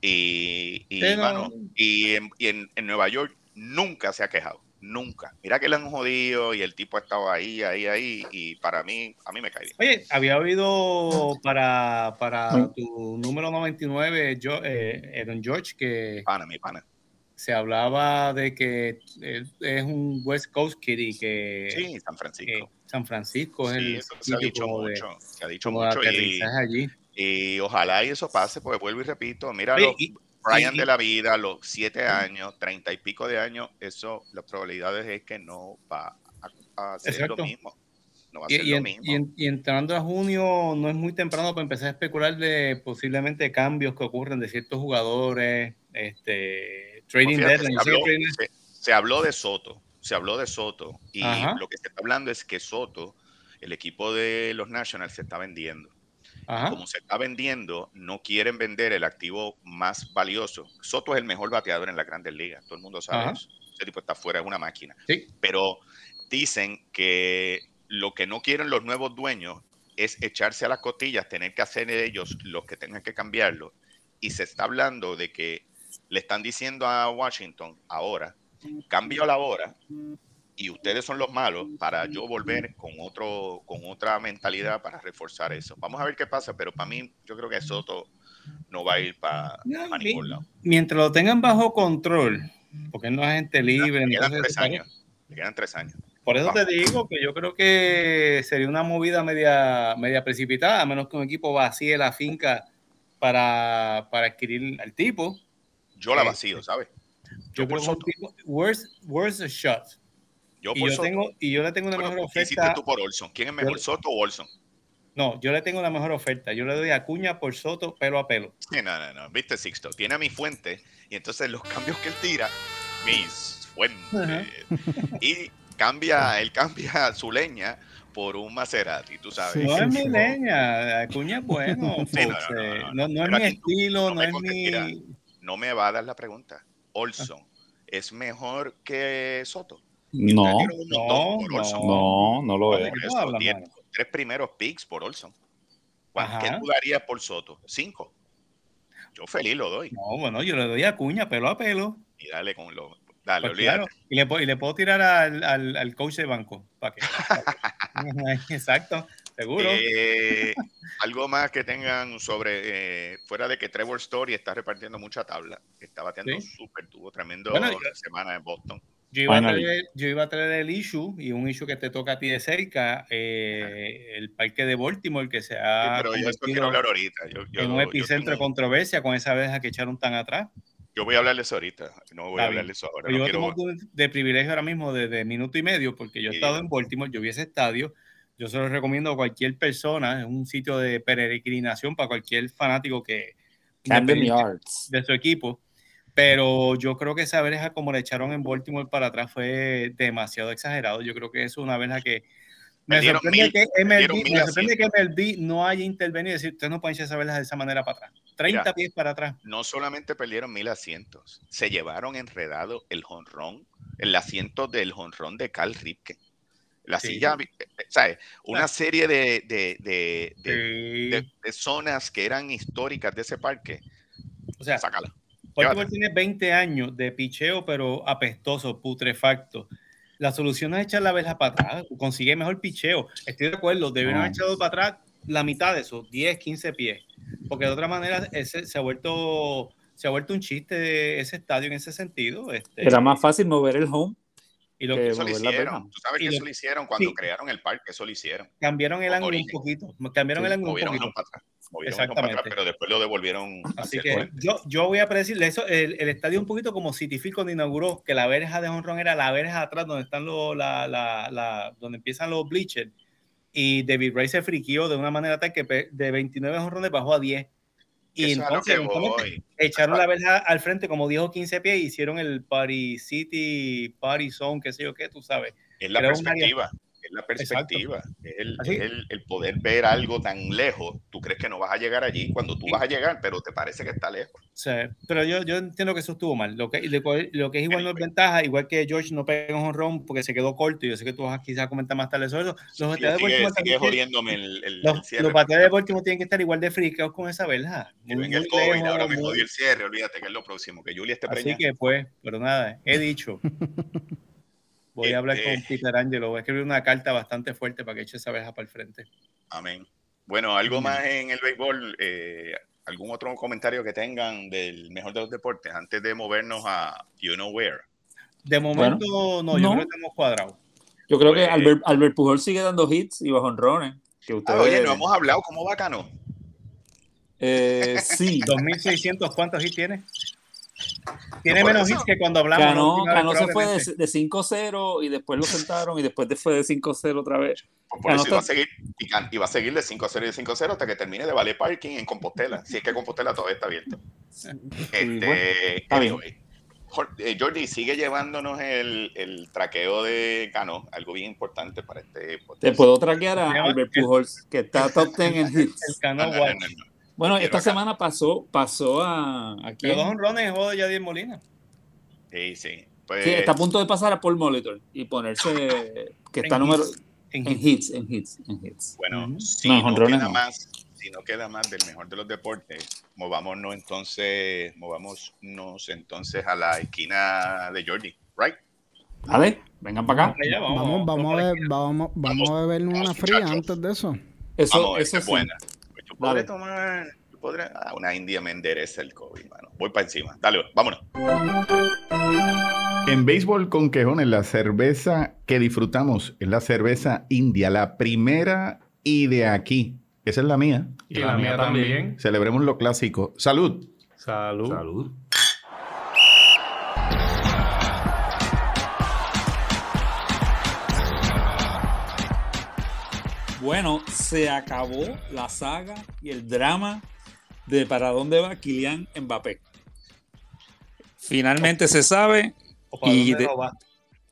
Y, mano, y, en, y en- en Nueva York nunca se ha quejado. Nunca. Mira que le han jodido y el tipo ha estado ahí, ahí, ahí. Y para mí, a mí me cae bien. Oye, había oído para, para Ay. tu número 99, yo, eh, Aaron George, que Pana, mi pana. se hablaba de que él es un West Coast kid y que, Sí, San que Francisco. San Francisco es Sí, el eso se ha dicho de, mucho. Se ha dicho mucho. Y, aterrizaje allí. y ojalá y eso pase, porque vuelvo y repito, mira y- Brian de la vida, los siete años, treinta y pico de años, eso, las probabilidades es que no va a, Exacto. lo mismo. No va a Y, ser y lo mismo. y en- y entrando a junio no es muy temprano para empezar a especular de posiblemente cambios que ocurren de ciertos jugadores, este, trading deadline. se, habló, Trading- se- se habló de Soto, se habló de Soto, y Ajá. lo que se está hablando es que Soto, el equipo de los Nationals, se está vendiendo. Ajá. como se está vendiendo, no quieren vender el activo más valioso. Soto es el mejor bateador en la grandes ligas, todo el mundo sabe Ajá. eso. Ese tipo está fuera, es una máquina. Sí. Pero dicen que lo que no quieren los nuevos dueños es echarse a las costillas, tener que hacer ellos los que tengan que cambiarlo. Y se está hablando de que le están diciendo a Washington ahora, cambio la hora y ustedes son los malos para yo volver con otro con otra mentalidad para reforzar eso. Vamos a ver qué pasa, pero para mí yo creo que Soto no va a ir para No, ningún lado. Mientras lo tengan bajo control, porque no es gente libre. Le quedan tres años. Le quedan tres años. Por eso te digo que yo creo que sería una movida media, media precipitada, a menos que un equipo vacíe la finca para, para adquirir al tipo. Yo la Eh, vacío, ¿sabes? Yo, Yo creo por que un Soto. tipo worth a shot. Yo Y por yo, Soto. tengo, y yo le tengo una Bueno, mejor ¿qué hiciste oferta. tú por Olson? ¿Quién es mejor, Yo- Soto o Olson? No, yo le tengo una mejor oferta. Yo le doy a Cuña por Soto pelo a pelo. Sí, no, no, no. Viste, Sixto. Tiene a mi fuente y entonces los cambios que él tira, mis fuentes. Y cambia, él cambia su leña por un Maserati, tú sabes. Sí, no es mi leña, Acuña es bueno, Sí, no, no, no, no. no, no es mi estilo, no es mi... No me va a dar la pregunta. Olson es mejor que Soto. No, No, por no. Olson. no, no lo ¿De es. Tres primeros picks por Olson. ¿Cuán- ¿Qué Ajá. tú darías por Soto? Cinco. Yo feliz lo doy. No, bueno, yo le doy a Cuña pelo a pelo. Y dale con lo. Dale, Pues olvídate. claro, y le, puedo- y le puedo tirar al, al, al coach de banco. ¿Para qué? Exacto, seguro. Eh, algo más que tengan sobre, eh, fuera de que Trevor Story está repartiendo mucha tabla, está bateando Sí. súper, tuvo tremendo Bueno, yo- semana en Boston. Yo iba, a traer, yo iba a traer el issue y un issue que te toca a ti de cerca, eh, el parque de Baltimore que se Sí, ha pero yo eso quiero convertido hablar ahorita. Yo, yo- en un yo epicentro de controversia con esa abeja que echaron tan atrás. yo voy a hablar de eso ahorita. No voy Está a hablar bien. de eso ahora. Pero no yo quiero- tengo de privilegio ahora mismo de, de minuto y medio porque yo he Sí. estado en Baltimore, yo vi ese estadio, yo se lo recomiendo a cualquier persona, es un sitio de peregrinación para cualquier fanático que Camden Yards. de su equipo. Pero yo creo que esa verja, como le echaron en Baltimore para atrás, fue demasiado exagerado. Yo creo que es una verja que me sorprende, mil- que MLB, me sorprende que. MLB no haya intervenido y decir, ustedes no pueden echar esa verja de esa manera para atrás. 30 Mira. pies para atrás. no solamente perdieron mil asientos, se llevaron enredado el jonrón, el asiento del jonrón de Carl Ripken. La Sí. silla, eh, ¿sabes? Una serie de, de- de- de- Sí. de- de zonas que eran históricas de ese parque. o sea, Sácala. Baltimore tiene 20 años de picheo, pero apestoso, putrefacto. La solución es echar la verja para atrás, consigue mejor picheo. Estoy de acuerdo, debieron haber echado para atrás la mitad de eso, 10, 15 pies. Porque de otra manera ese, se, ha vuelto, se ha vuelto un chiste de ese estadio en ese sentido. Este, Era más fácil mover el home. Y lo que- que Eso lo hicieron. Tú sabes Y que lo- eso lo hicieron cuando sí. crearon el parque, eso lo hicieron. cambiaron el ángulo un poquito. Cambiaron el ángulo un poquito. para atrás. Uno para atrás, Exactamente. pero después lo devolvieron Así hacia que yo, yo voy a predecirle eso. El, el estadio un poquito como City Field cuando inauguró, que la verja de honrón era la verja atrás donde están los, la, la, la- donde empiezan los bleachers. Y David Ray se friquió de una manera tal que de 29 honrones bajó a 10. Y Eso entonces voy. echaron la verja al frente como 10 o 15 pies y hicieron el Party City, Party Zone, qué sé yo qué, tú sabes. Es la Era perspectiva. Es la perspectiva. Es el, Así- el, el poder ver algo tan lejos. Tú crees que no vas a llegar allí cuando tú Sí. vas a llegar, pero te parece que está lejos. Sea, pero yo, yo entiendo que eso estuvo mal. Lo que, lo, que- lo que es igual no es ventaja, igual que George no pegó un honrón porque se quedó corto. y Yo sé que tú vas a quizás comentar más tarde sobre eso. Los bateadores de sigue, Baltimore el, el, el los, cierre. los bateadores de Baltimore tienen que estar igual de fricados con esa verja. Venga el COVID, lejos, ahora me jodió el cierre, olvídate que es lo próximo, que Julia esté Así preñada. que pues, pero nada, he dicho. Voy a hablar Este- con Peter Angelo. Voy a escribir una carta bastante fuerte para que eche esa verja para el frente. Amén. Bueno, algo Mm. más en el béisbol, eh, algún otro comentario que tengan del mejor de los deportes antes de movernos a You Know Where. De momento, no, yo no. creo que estamos cuadrados. Yo creo que Pues- Albert, Albert Pujol sigue dando hits y bajonrones. Que Ah, ustedes, oye, no hemos hablado, ¿cómo va Cano? eh, sí, 2600, ¿cuántos hits tiene? Tiene menos eso. hits que cuando hablamos. la Cano, Cano se fue de, de 5-0 y después lo sentaron y después de- fue de 5-0 otra vez. Por Cano eso iba a seguir, va a seguir de 5 a 0 y de 5 a 0 hasta que termine de valer parking en Compostela. Si es que Compostela todavía está abierto. bueno, Este, está bien. anyway, eh, Jordi, sigue llevándonos el, el traqueo de Cano, algo bien importante para este podcast. Te puedo traquear a Albert Pujols, que está top 10 en El hits. Cano No, no, no, Watch. no, no. Bueno, esta acá. semana pasó, pasó a, a Pero quién? dos honrones en juego de Yadier Molina. Sí, sí. Pues, Sí, está a punto de pasar a Paul Molitor y ponerse que está En número hits. En en hits. hits, en hits, en hits. Bueno, Ujú. si No, no, queda no. más, si no queda más del mejor de los deportes, movámonos entonces, movámonos entonces a la esquina de Jordi, right? Dale, vengan para acá. Allá, Vamos, vamos, a, ver, vamos, vamos a beber una vamos, fría muchachos. antes de eso. Eso, Vamos, eso es sí. buena. Pues yo podré tomar, podré. Ah, una India me endereza el COVID, mano. Voy para encima. Dale, vámonos. En béisbol con quejones, la cerveza que disfrutamos es la cerveza india, la primera y de aquí. Esa es la mía. Y la, mía, también. Celebremos lo clásico. Salud. Salud. Salud. Bueno, se acabó la saga y el drama de para dónde va Kylian Mbappé. Finalmente se sabe, ¿O para Y de- no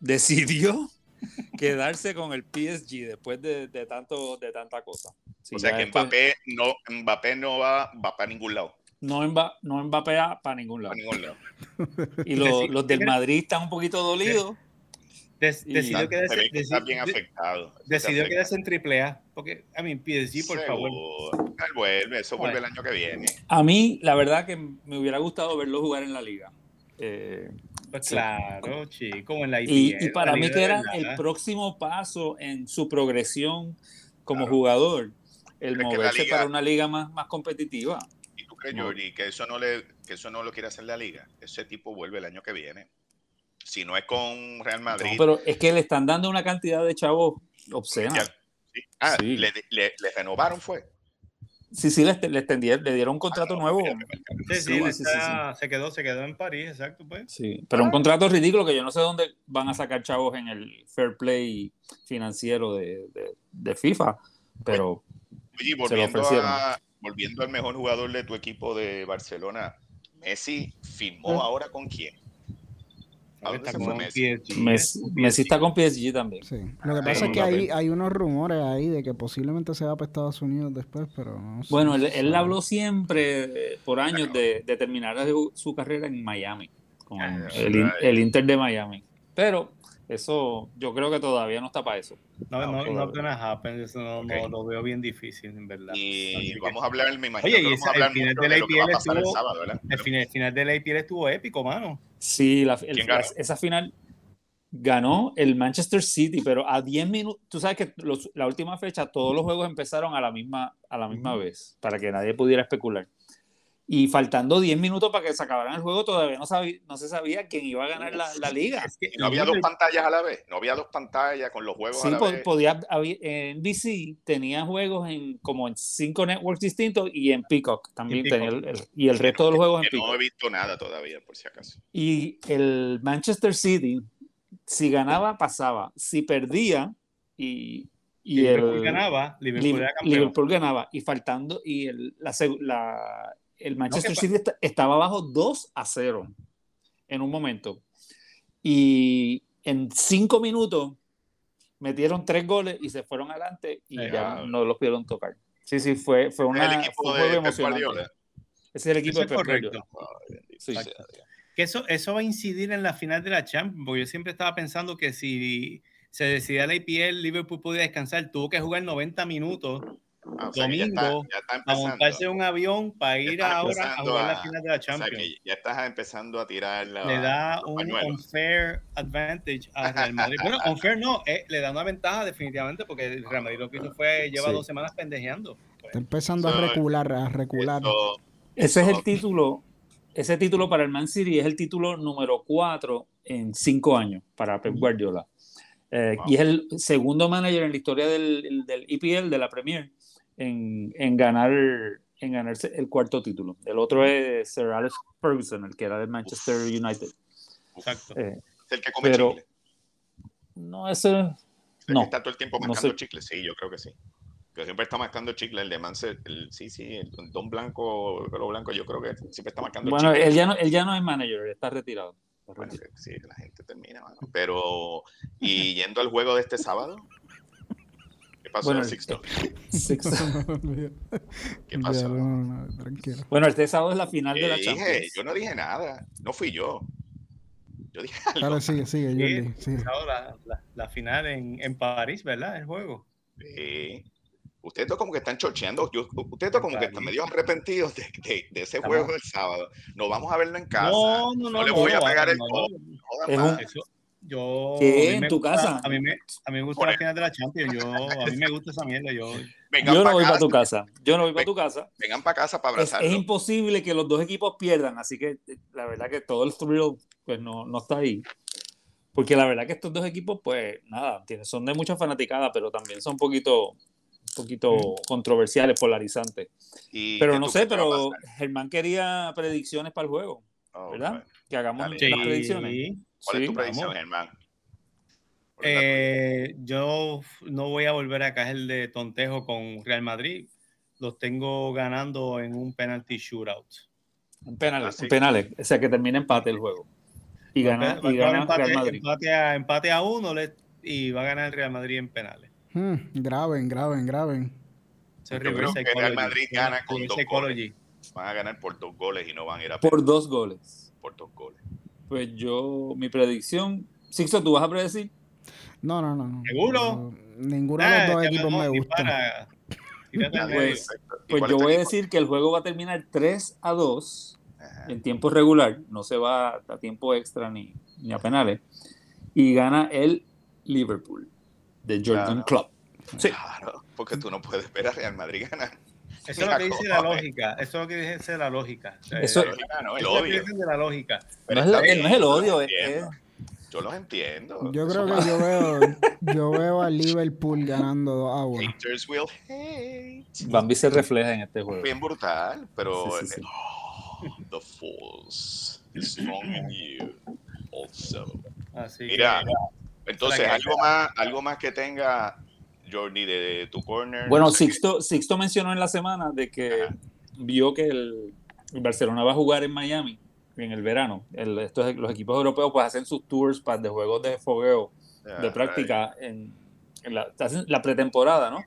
decidió quedarse con el PSG después de, de tanto de tanta cosa. O sea que Mbappé no, Mbappé no va, va para ningún lado. no, Mba- no Mbappé para ningún lado. Para ningún lado. Y los, los del Madrid están un poquito dolidos. Des- decidió Se quedarse, que está bien afectado. Decidió quedarse en triple A. Porque, a mí, PSG, por favor. Él vuelve, eso vuelve el año que viene. A mí, la verdad que me hubiera gustado verlo jugar en la liga. Eh, Pues Sí. claro, chico, en la IPL. y, y para la mí que era el próximo paso en su progresión como Claro. jugador, el Pero moverse liga- para una liga más, más competitiva. ¿Y tú crees, No. Jordi, que eso no le, que eso no lo quiere hacer la liga? Ese tipo vuelve el año que viene. Si no es con Real Madrid. No, pero es que le están dando una cantidad de chavos obscena. ya- sí. Ah, Sí. Le, le- le renovaron fue. Sí, sí, le, le, extendieron- le dieron un contrato Ah, no, nuevo. Sí, sí, Sí, le sí, sí, está- se quedó, se quedó en París, exacto, pues. Sí, pero un contrato ridículo que yo no sé dónde van a sacar chavos en el fair play financiero de, de- de FIFA, pero Oye, lo volviendo, ofrecieron. a- volviendo al mejor jugador de tu equipo de Barcelona, Messi firmó ahora con quién? ¿A Está con Messi? PSG. Messi, Messi está con PSG también. Sí. Lo que pasa es que hay, hay unos rumores ahí de que posiblemente se va para Estados Unidos después, pero no sé. Bueno, él, sabe. habló siempre eh, por años de, de terminar su, su carrera en Miami, con Ah, el, right. el Inter de Miami. Pero eso, yo creo que todavía no está para eso. No, no, Ok. no gonna happen, eso no, no Ok. lo veo bien difícil, en verdad. Y Así que- vamos a hablar, me imagino Oye, que y vamos a esa- el hablar final mucho de la a IPL el estuvo-. El, fin- el final de la IPL estuvo épico, mano. Sí, la, esa final ganó el Manchester City, pero a 10 minutos, tú sabes que los- la última fecha todos los juegos empezaron a la misma, a la misma vez, para que nadie pudiera especular. Y faltando 10 minutos para que se acabaran el juego, todavía no, sabía, no se sabía quién iba a ganar la, la liga. Es que Y no había dos pantallas a la vez, no había dos pantallas con los juegos Sí, a la po- vez. podía, había, en NBC tenía juegos en como en cinco networks distintos y en Peacock también En tenía Peacock. el- el- y el resto de los juegos en que no Peacock. he visto nada todavía, por si acaso. Y el Manchester City, si ganaba, pasaba. Si perdía, y, y Liverpool el ganaba, Liverpool Liv- era campeón. Liverpool ganaba. Y faltando, y el, la, la- el Manchester City est- estaba abajo 2 a 0 en un momento. Y en cinco minutos metieron tres goles y se fueron adelante y Eh, ya ah. no los pudieron tocar. Sí, sí, fue, fue, una, el equipo fue un de emocionante. Es el equipo Eso de correcto. Sí. Dios. Que eso, eso va a incidir en la final de la Champions, porque yo siempre estaba pensando que si se decidía la IPL, Liverpool podía descansar, tuvo que jugar 90 minutos Ah, o sea que ya está- Domingo, ya está a montarse un avión para ir ahora a jugar a- la final de la O sea Champions. que ya estás empezando a tirar la, le da un pañuelos. unfair advantage a Real Madrid. Bueno, unfair no, eh, le da una ventaja definitivamente porque el Real Madrid lo que hizo fue lleva Sí. dos semanas pendejeando. Está empezando a Eso- recular, a recular. Eso- Ese es eso- el título. Ese título para el Man City es el título número 4 en cinco años para Pep Guardiola. Eh, Wow. Y es el segundo manager en la historia del, del EPL, de la Premier, en, en ganar en ganarse el cuarto título. El otro es Sir Alex Ferguson, el que era del Manchester United. Exacto. Eh, es el que come pero- chicle. no, ese El que no. está todo el tiempo no mascando sé. chicle. Sí, yo creo que sí. Que siempre está mascando chicle. El de Mansell, el, sí, sí, el don blanco, el pelo blanco, yo creo que siempre está mascando Bueno, chicle. él ya no, él ya no es manager, está retirado. Está Bueno, retirado. sí, la gente termina, mano. Pero, y yendo al juego de este sábado, ¿qué pasó, Bueno, Sixto? Six- ¿Qué pasó? Ya, no, no, no, tranquilo. Bueno, este sábado es la final de ¿Qué la dije? Champions. Yo no dije nada. No fui yo. Yo dije algo. Dale, sigue, sigue, Sí, Jordi. Ahora la, la final en, en París, ¿verdad? El juego. Sí. Ustedes dos como que están chocheando. Yo, ustedes dos como que están medio arrepentidos de, de- de ese Estamos- juego del sábado. No vamos a verlo en casa. No, no, no. le no, voy a no, pegar el no, no. Es más. un- Eso, yo. ¿Qué? a mí ¿En me tu gusta- casa? A mí me, a mí me gusta la final de la Champions. Yo, a mí me gusta esa mierda. Yo, Vengan Yo no voy casa. para tu casa. Yo no voy para tu casa. Vengan para casa para Es, es imposible que los dos equipos pierdan, así que eh, la verdad que todo el thrill pues no, no está ahí. Porque la verdad que estos dos equipos, pues nada, tienen- son de mucha fanaticada, pero también son un poquito, un poquito controversiales, polarizantes. ¿Y Pero no sé, pero? Germán quería predicciones para el juego, Oh, ¿verdad? bueno. Que hagamos Dale. las Sí. predicciones. ¿Cuál es tu predicción, vamos. Germán? Eh, yo no voy a volver a caer de tontejo con Real Madrid. Los tengo ganando en un penalty shootout. En penales, Así. en penales. O sea, que termina empate el juego. Y gana, haber gana empate, Real Madrid. empate a, empate a uno le- y va a ganar el Real Madrid en penales. Hmm, graben, graben, graben. Yo creo reverse que Real. Madrid gana con dos psychology. Van a ganar por dos goles y no van a ir a Por dos goles. Por dos goles. Pues yo, mi predicción. Sixto, ¿tú vas a predecir? No, no, no. ¿Seguro? No, ninguno de los Ah, dos ya equipos no, me gusta. Pues- medio. Perfecto. ¿Y Pues yo voy a decir que el juego va a terminar 3 a 2 Ajá. en tiempo regular. No se va a tiempo extra ni, ni a penales. Y gana el Liverpool de Jordan Claro. Club. Sí. Claro, porque tú no puedes ver a Real Madrid ganar. Eso es lo que dice la lógica. Eso es lo que dice la lógica. Eso- no, el lo que odio. de la lógica. No es, la- está bien, no es el yo los odio, es, Yo los entiendo. Yo creo que yo veo, yo veo al Liverpool ganando 2 a 1. Haters will hate. Bambi se refleja en este juego. Bien brutal, pero Sí, sí, sí. Oh, the force is strong in you also. Así Mira, que, entonces algo más, algo más que tenga Jordi de tu corner. Bueno, No sé Sixto, Sixto mencionó en la semana de que Ajá. vio que el, el Barcelona va a jugar en Miami en el verano. El- estos, los equipos europeos pues hacen sus tours para de juegos de fogueo, qué. de Ah, práctica en, en la, hacen la pretemporada, ¿no?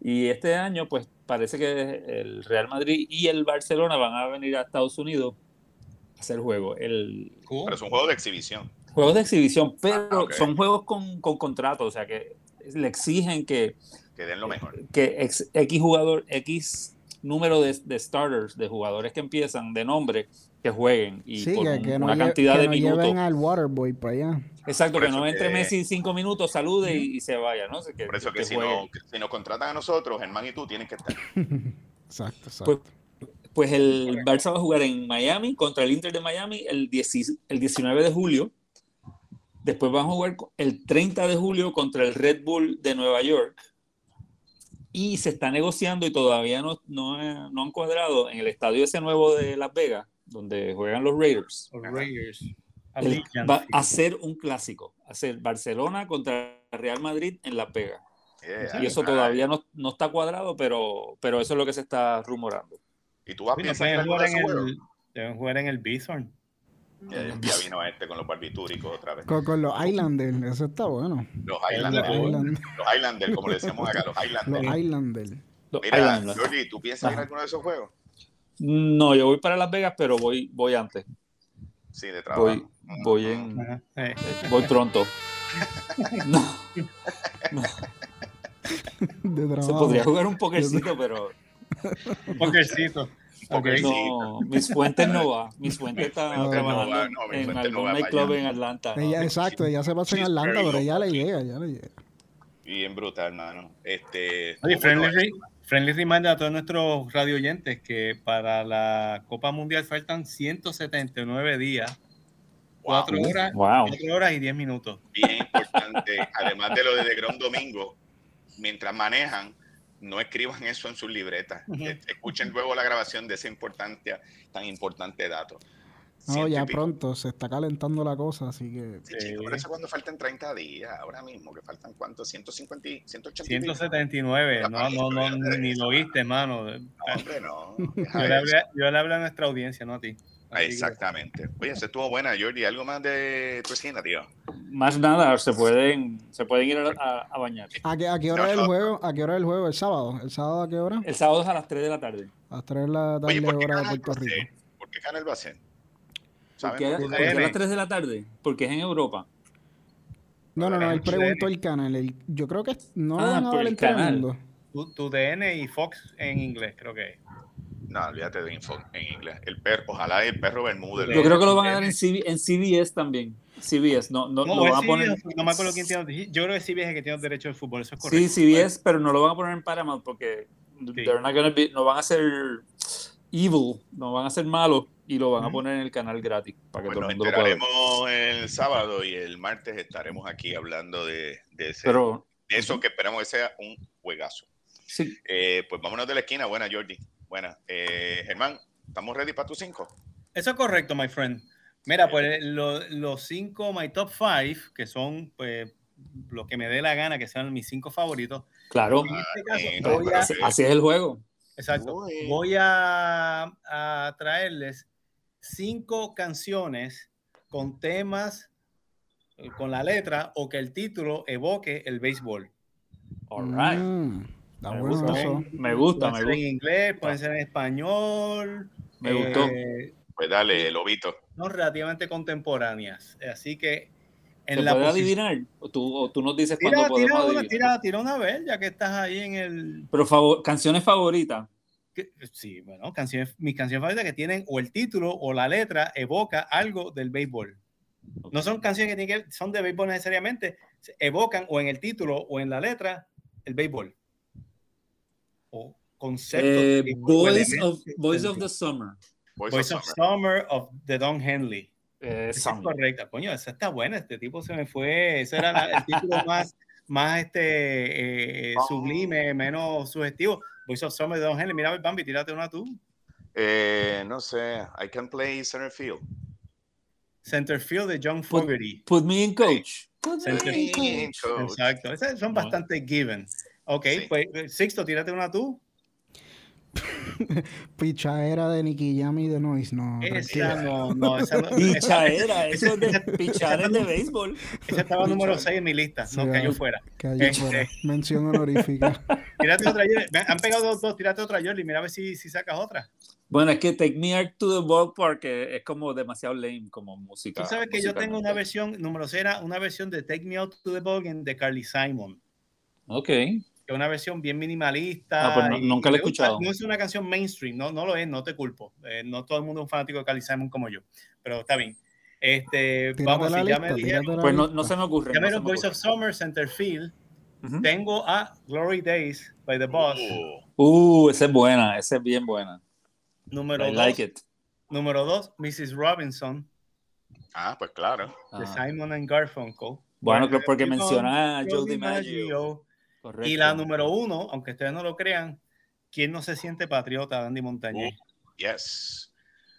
Y este año pues parece que el Real Madrid y el Barcelona van a venir a Estados Unidos a hacer juego. El, cool. Pero es un juego de exhibición. juegos de exhibición, pero Ah, ok. son juegos con, con contrato, o sea que le exigen que Que den lo mejor. que ex- X jugador, X número de, de starters, de jugadores que empiezan de nombre, que jueguen y Sí, por que, un- que no, una cantidad que de no minutos. lleven al Waterboy para allá. Exacto, que no entre que- Messi cinco minutos, salude y, y se vaya, ¿no? Que, Por eso que, que si, no, que si nos contratan a nosotros, Germán y tú tienen que estar. Exacto, exacto. Pues, pues el Barça va a jugar en Miami contra el Inter de Miami el, 10 el 19 de julio. Después van a jugar el 30 de julio contra el Red Bull de Nueva York. Y se está negociando y todavía no, no, no han cuadrado en el estadio ese nuevo de Las Vegas, donde juegan los Raiders. Los Raiders. El- va a ser un clásico, hacer Barcelona contra Real Madrid en Las Vegas. Yeah, Y eso ay. todavía no, no está cuadrado, pero, pero eso es lo que se está rumorando. ¿Y tú vas a jugar en el, deben jugar en el Bison. Ya, ya vino este con los barbitúricos otra vez. Con, con los Islanders, eso está bueno. Los. Islanders. Los Highlanders, como le decíamos acá, los. Islanders. Los Mira, Islanders. Jordi, ¿tú piensas ir a alguno de esos juegos? No, yo voy para Las Vegas, pero voy, voy antes. Sí, de trabajo. Voy, voy en. Eh, voy pronto. No, De se trabajo. podría jugar un pokercito, pero Un pokercito. Ok. no, mis fuentes no va. Mis fuentes están No, trabajando no va, no, mis en fuentes no algún nightclub en Atlanta. ¿no? Ella, exacto, ella se pasa en Atlanta, pero ella le llega, ya le llega. Bien brutal, hermano. Este, Oye, ¿cómo friendly, friendly reminder a todos nuestros radio oyentes que para la Copa Mundial faltan 179 días, Wow, 4 horas, Wow. 4 horas y 10 minutos. bien importante. Además de lo de Gran Domingo, mientras manejan, no escriban eso en sus libretas. Eh, Escuchen luego la grabación de ese importante, tan importante dato. No, ya pronto, se está calentando la cosa, así que... Sí, chico, por eso cuando faltan 30 días, ahora mismo, que faltan cuántos, 150, y- 180 y pico. 179, no, no, no, ni lo oíste, hermano. No, hombre, no. Yo deja le, eso. hablé, yo le hablé a nuestra audiencia, no a ti. Exactamente. Oye, se estuvo buena, Jordi. ¿Algo más de tu esquina, tío? Más nada, se pueden, se pueden ir a, a- a bañar. ¿A qué, a qué hora No, es el no. juego? ¿A qué hora es el juego? ¿El sábado? ¿El sábado a qué hora? El sábado es a las 3 de la tarde. A las 3 de la Oye, tarde, ¿por qué hora de canal Puerto va a ser? Rico. ¿Por qué canal va a ser? ¿Por qué, por qué? a las 3 de la tarde? Porque es en Europa. No, no, no, él preguntó el canal. el- yo creo que no Ah, lo van a dar el canal. Tu, tu DN y Fox en inglés, creo que es. No, olvídate de info en inglés. El perro, ojalá el perro Bermúdez. Yo creo que lo van a dar en, CB en CBS también. CBS, no, no, No, lo van a poner. CBS, no me acuerdo quién tiene. Yo creo que CBS es el que tiene los derechos del fútbol, eso es Sí, correcto. CBS, pero no lo van a poner en Paramount porque they're not gonna be- no van a ser evil, no van a ser malos y lo van a poner en el canal gratis para que Pues todo nos el mundo lo pueda ver. enteraremos el sábado y el martes estaremos aquí hablando de, de, ese- Pero de eso que esperamos que sea un juegazo. sí, Eh, pues vámonos de la esquina. Buena, Jordi. Buena. Eh, Germán, ¿estamos ready para tus cinco? Eso es correcto, my friend. Mira, pues lo- los cinco, my top five, que son pues lo que me dé la gana, que sean mis cinco favoritos. Claro, En este caso, eh, pero a, así, es el juego. exacto, Uy. voy a, a traerles cinco canciones con temas, eh, con la letra o que el título evoque el béisbol. All right. Mm, está Me bueno gusta, eso. Me gusta, Pueden me ser en inglés, pueden ser en español. Me gustó. eh, Pues dale, Lobito. son relativamente contemporáneas. Así que en ¿Se la puede posi- adivinar? ¿O tú, o tú nos dices Tira, cuándo tira podemos una, adivinar? tira, tira una vez, ya que estás ahí en el. Pero favor, canciones favoritas. que- Sí, bueno, canciones, mis canciones favoritas que tienen o el título o la letra evoca algo del béisbol. No son canciones que tienen que son de béisbol necesariamente, evocan o en el título o en la letra el béisbol. O conceptos. Eh, elementos of, Boys of the Summer. Voice Boys of of Summer. Summer of the Don Henley. Eh, Esa es correcta, coño, esa está buena. Este tipo se me fue. Ese era la- el título más, más este, eh, sublime, menos sugestivo. Voice of Summer de Don Henley. Mira, Bambi, tírate una tú. Eh, no sé, I can play center field. Centerfield de John Fogerty. Put me in coach. Put me Center- in coach. Exacto. Esas son bastante given. Ok, Sí. pues Sixto, tírate una tú. Pichadera de Nicky Jam y de Noise. No, Esa no, no, esa no. esa- Pichadera, eso es de pichadera de béisbol. esa estaba número 6 en mi lista. Sí, Nos cayó vale. fuera. Que allí Este- fuera. Mención honorífica. Tírate otra. Han pegado dos, dos. Tírate otra, Jordi. Mira a ver si, si sacas otra. Bueno, es que Take Me Out to the Ballpark es como demasiado lame como música. Tú sabes que yo tengo una versión, número 6 era una versión de Take Me Out to the Ballgame de Carly Simon. Ok. Que es una versión bien minimalista. Ah, pues no- nunca la he escuchado. No es una canción mainstream, no, no lo es, no te culpo. Eh, no todo el mundo es un fanático de Carly Simon como yo, pero está bien. Este, Tírate vamos, la si ya me lista, dijeron, Pues no, lista. no se me ocurre. ya no Voice of. Summer, Centerfield. Ujú. Tengo a Glory Days by The Boss, Uh, Uh, esa es buena, esa es bien buena. número I 2. like it. Número 2, Mrs. Robinson, ah, pues claro. de Ah. Simon and Garfunkel. Bueno, creo porque menciona a Joe Joe DiMaggio. DiMaggio. Correcto. Y la número uno, aunque ustedes no lo crean, ¿quién no se siente patriota, Andy Montañez? Yes.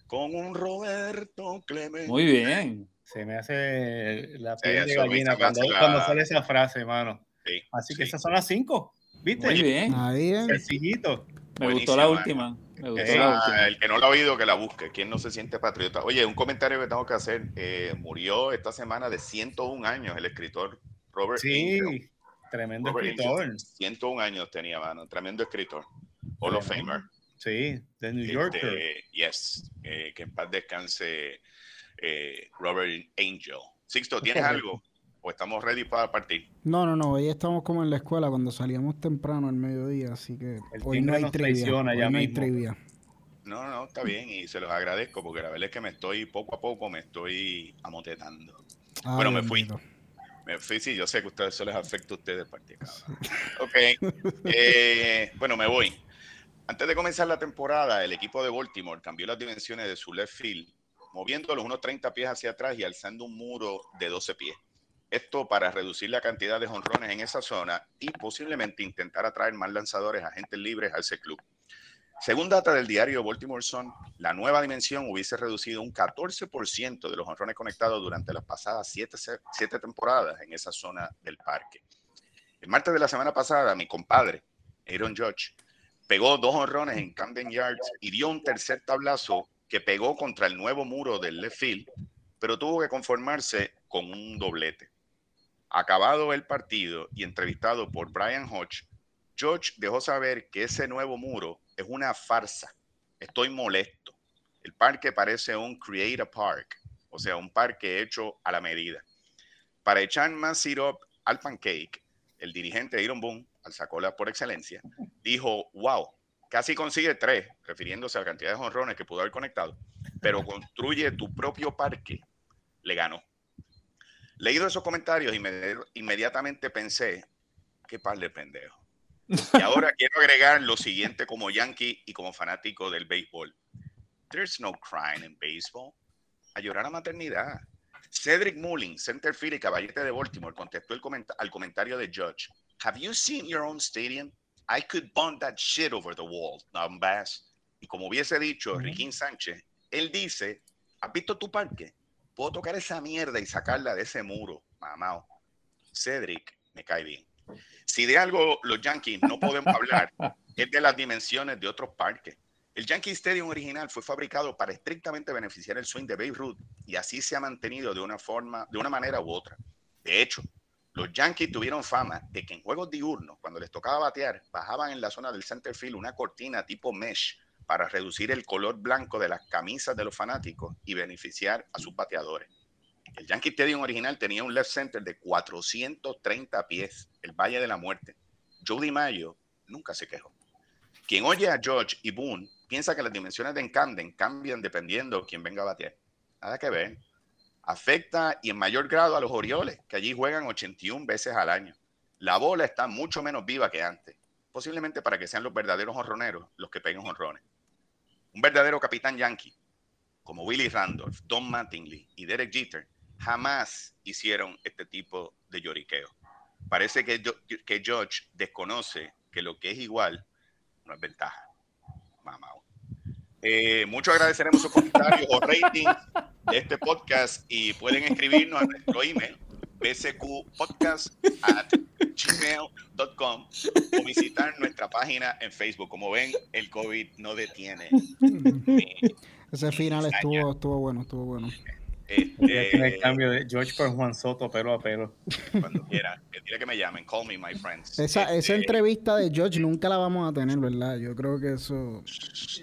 Con un Roberto Clemente. Muy bien. Se me hace la piel de gallina cuando, la- cuando sale esa frase, hermano. Sí, Así que sí. esas son las cinco. ¿Viste? Muy bien. Ahí es. Sencillito. Me gustó la última. Me gustó Eh, la Ah, última. el que no lo ha oído, que la busque. ¿Quién no se siente patriota? Oye, un comentario que tengo que hacer. Eh, murió esta semana de 101 años el escritor Robert Sí. Tremendo Robert escritor. Angel, 101 años tenía, mano. Tremendo escritor. Hall of. Famer. Sí, de New Yorker. Este, yes. Eh, que en paz descanse eh, Robert Angel. Sixto, ¿tienes algo? ¿O estamos ready para partir? No, no, no. Hoy estamos como en la escuela cuando salíamos temprano al mediodía, así que El hoy no hay nos trivia. Hoy ya no hay trivia. No, no, está bien y se los agradezco porque la verdad es que me estoy, poco a poco me estoy amotetando. Ay, Bueno, me fui. Fui, sí, yo sé que a ustedes eso les afecta a ustedes, partida. Ok, eh, bueno, me voy. Antes de comenzar la temporada, el equipo de Baltimore cambió las dimensiones de su left field, moviéndolo unos 30 pies hacia atrás y alzando un muro de 12 pies. Esto para reducir la cantidad de jonrones en esa zona y posiblemente intentar atraer más lanzadores agentes libres a ese club. Según data del diario Baltimore Sun, la nueva dimensión hubiese reducido un 14% de los honrones conectados durante las pasadas siete, siete temporadas en esa zona del parque. El martes de la semana pasada, mi compadre, Aaron Judge, pegó dos honrones en Camden Yards y dio un tercer tablazo que pegó contra el nuevo muro del left field, pero tuvo que conformarse con un doblete. Acabado el partido y entrevistado por Brian Hodge, George dejó saber que ese nuevo muro es una farsa. Estoy molesto. El parque parece un Create a Park, o sea, un parque hecho a la medida. Para echar más syrup al pancake, el dirigente Aaron Boone, al sacola por excelencia, dijo, wow, casi consigue tres, refiriéndose a la cantidad de jonrones que pudo haber conectado, pero construye tu propio parque, le ganó. Leído esos comentarios, inmedi- inmediatamente pensé, qué par de pendejo. Y ahora quiero agregar lo siguiente como yankee y como fanático del béisbol. There's no crying in baseball. A llorar a maternidad. Cedric Mullins, center field y caballete de Baltimore, contestó el al comentario de Judge. Have you seen your own stadium? I could bump that shit over the wall, Don Bass. Y como hubiese dicho Riquín Sánchez, él dice, ¿has visto tu parque? Puedo tocar esa mierda y sacarla de ese muro, mamao. Cedric me cae bien. Si de algo los Yankees no podemos hablar, es de las dimensiones de otros parques. El Yankee Stadium original fue fabricado para estrictamente beneficiar el swing de Babe Ruth y así se ha mantenido de una forma, de una manera u otra. De hecho, los Yankees tuvieron fama de que en juegos diurnos, cuando les tocaba batear, bajaban en la zona del center field una cortina tipo mesh para reducir el color blanco de las camisas de los fanáticos y beneficiar a sus bateadores. El Yankee Stadium original tenía un left center de 430 pies, el Valle de la Muerte. Joe DiMaggio nunca se quejó. Quien oye a George y Boone piensa que las dimensiones de Camden cambian dependiendo quién venga a batear. Nada que ver. Afecta y en mayor grado a los Orioles, que allí juegan 81 veces al año. La bola está mucho menos viva que antes, posiblemente para que sean los verdaderos honroneros los que peguen honrones. Un verdadero capitán yankee, como Willie Randolph, Don Mattingly y Derek Jeter, jamás hicieron este tipo de lloriqueo. Parece que, que George desconoce que lo que es igual no es ventaja. Mamao. Eh, mucho agradeceremos sus comentarios o ratings de este podcast y pueden escribirnos a nuestro email bsqpodcast@gmail.com o visitar nuestra página en Facebook. Como ven, el COVID no detiene. Ese final estuvo, estuvo bueno, estuvo bueno. Tiene el Este, cambio de George por Juan Soto, pelo a pelo. cuando quiera, que dile que me llamen. Call me, my friends. Esa, esa Este, entrevista de George nunca la vamos a tener, ¿verdad? Yo creo que eso...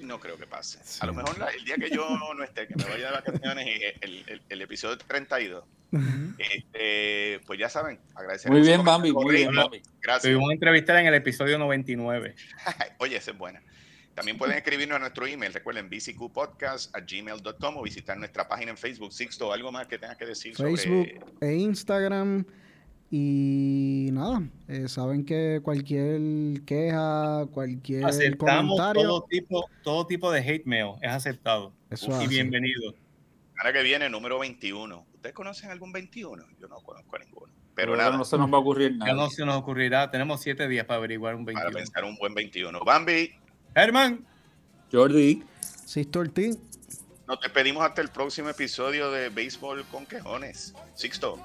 No creo que pase. Sí. A lo mejor la- el día que yo no esté, que me vaya de vacaciones, y el, el- el episodio 32, este, pues ya saben, agradecemos. Muy bien, Bambi, muy bien. Bambi. Gracias. Tuvimos una entrevista en el episodio 99. Oye, esa es buena. También pueden escribirnos a nuestro email, recuerden bcqpodcast.gmail.com o visitar nuestra página en Facebook. Sixto, ¿algo más que tengas que decir Facebook sobre e Instagram. Y nada, eh, saben que cualquier queja, cualquier Aceptamos comentario, todo tipo, todo tipo de hate mail, es aceptado. Eso y hace. bienvenido. Ahora que viene, número 21. ¿Ustedes conocen algún 21? Yo no conozco a ninguno. Pero Pero nada, no se nos va a ocurrir Ya nada. no se nos ocurrirá. Tenemos siete días para averiguar un para 21. pensar un buen 21. Bambi, Germán. Jordi. Sixto Ortiz. Nos despedimos hasta el próximo episodio de Béisbol con Quejones. Sixto.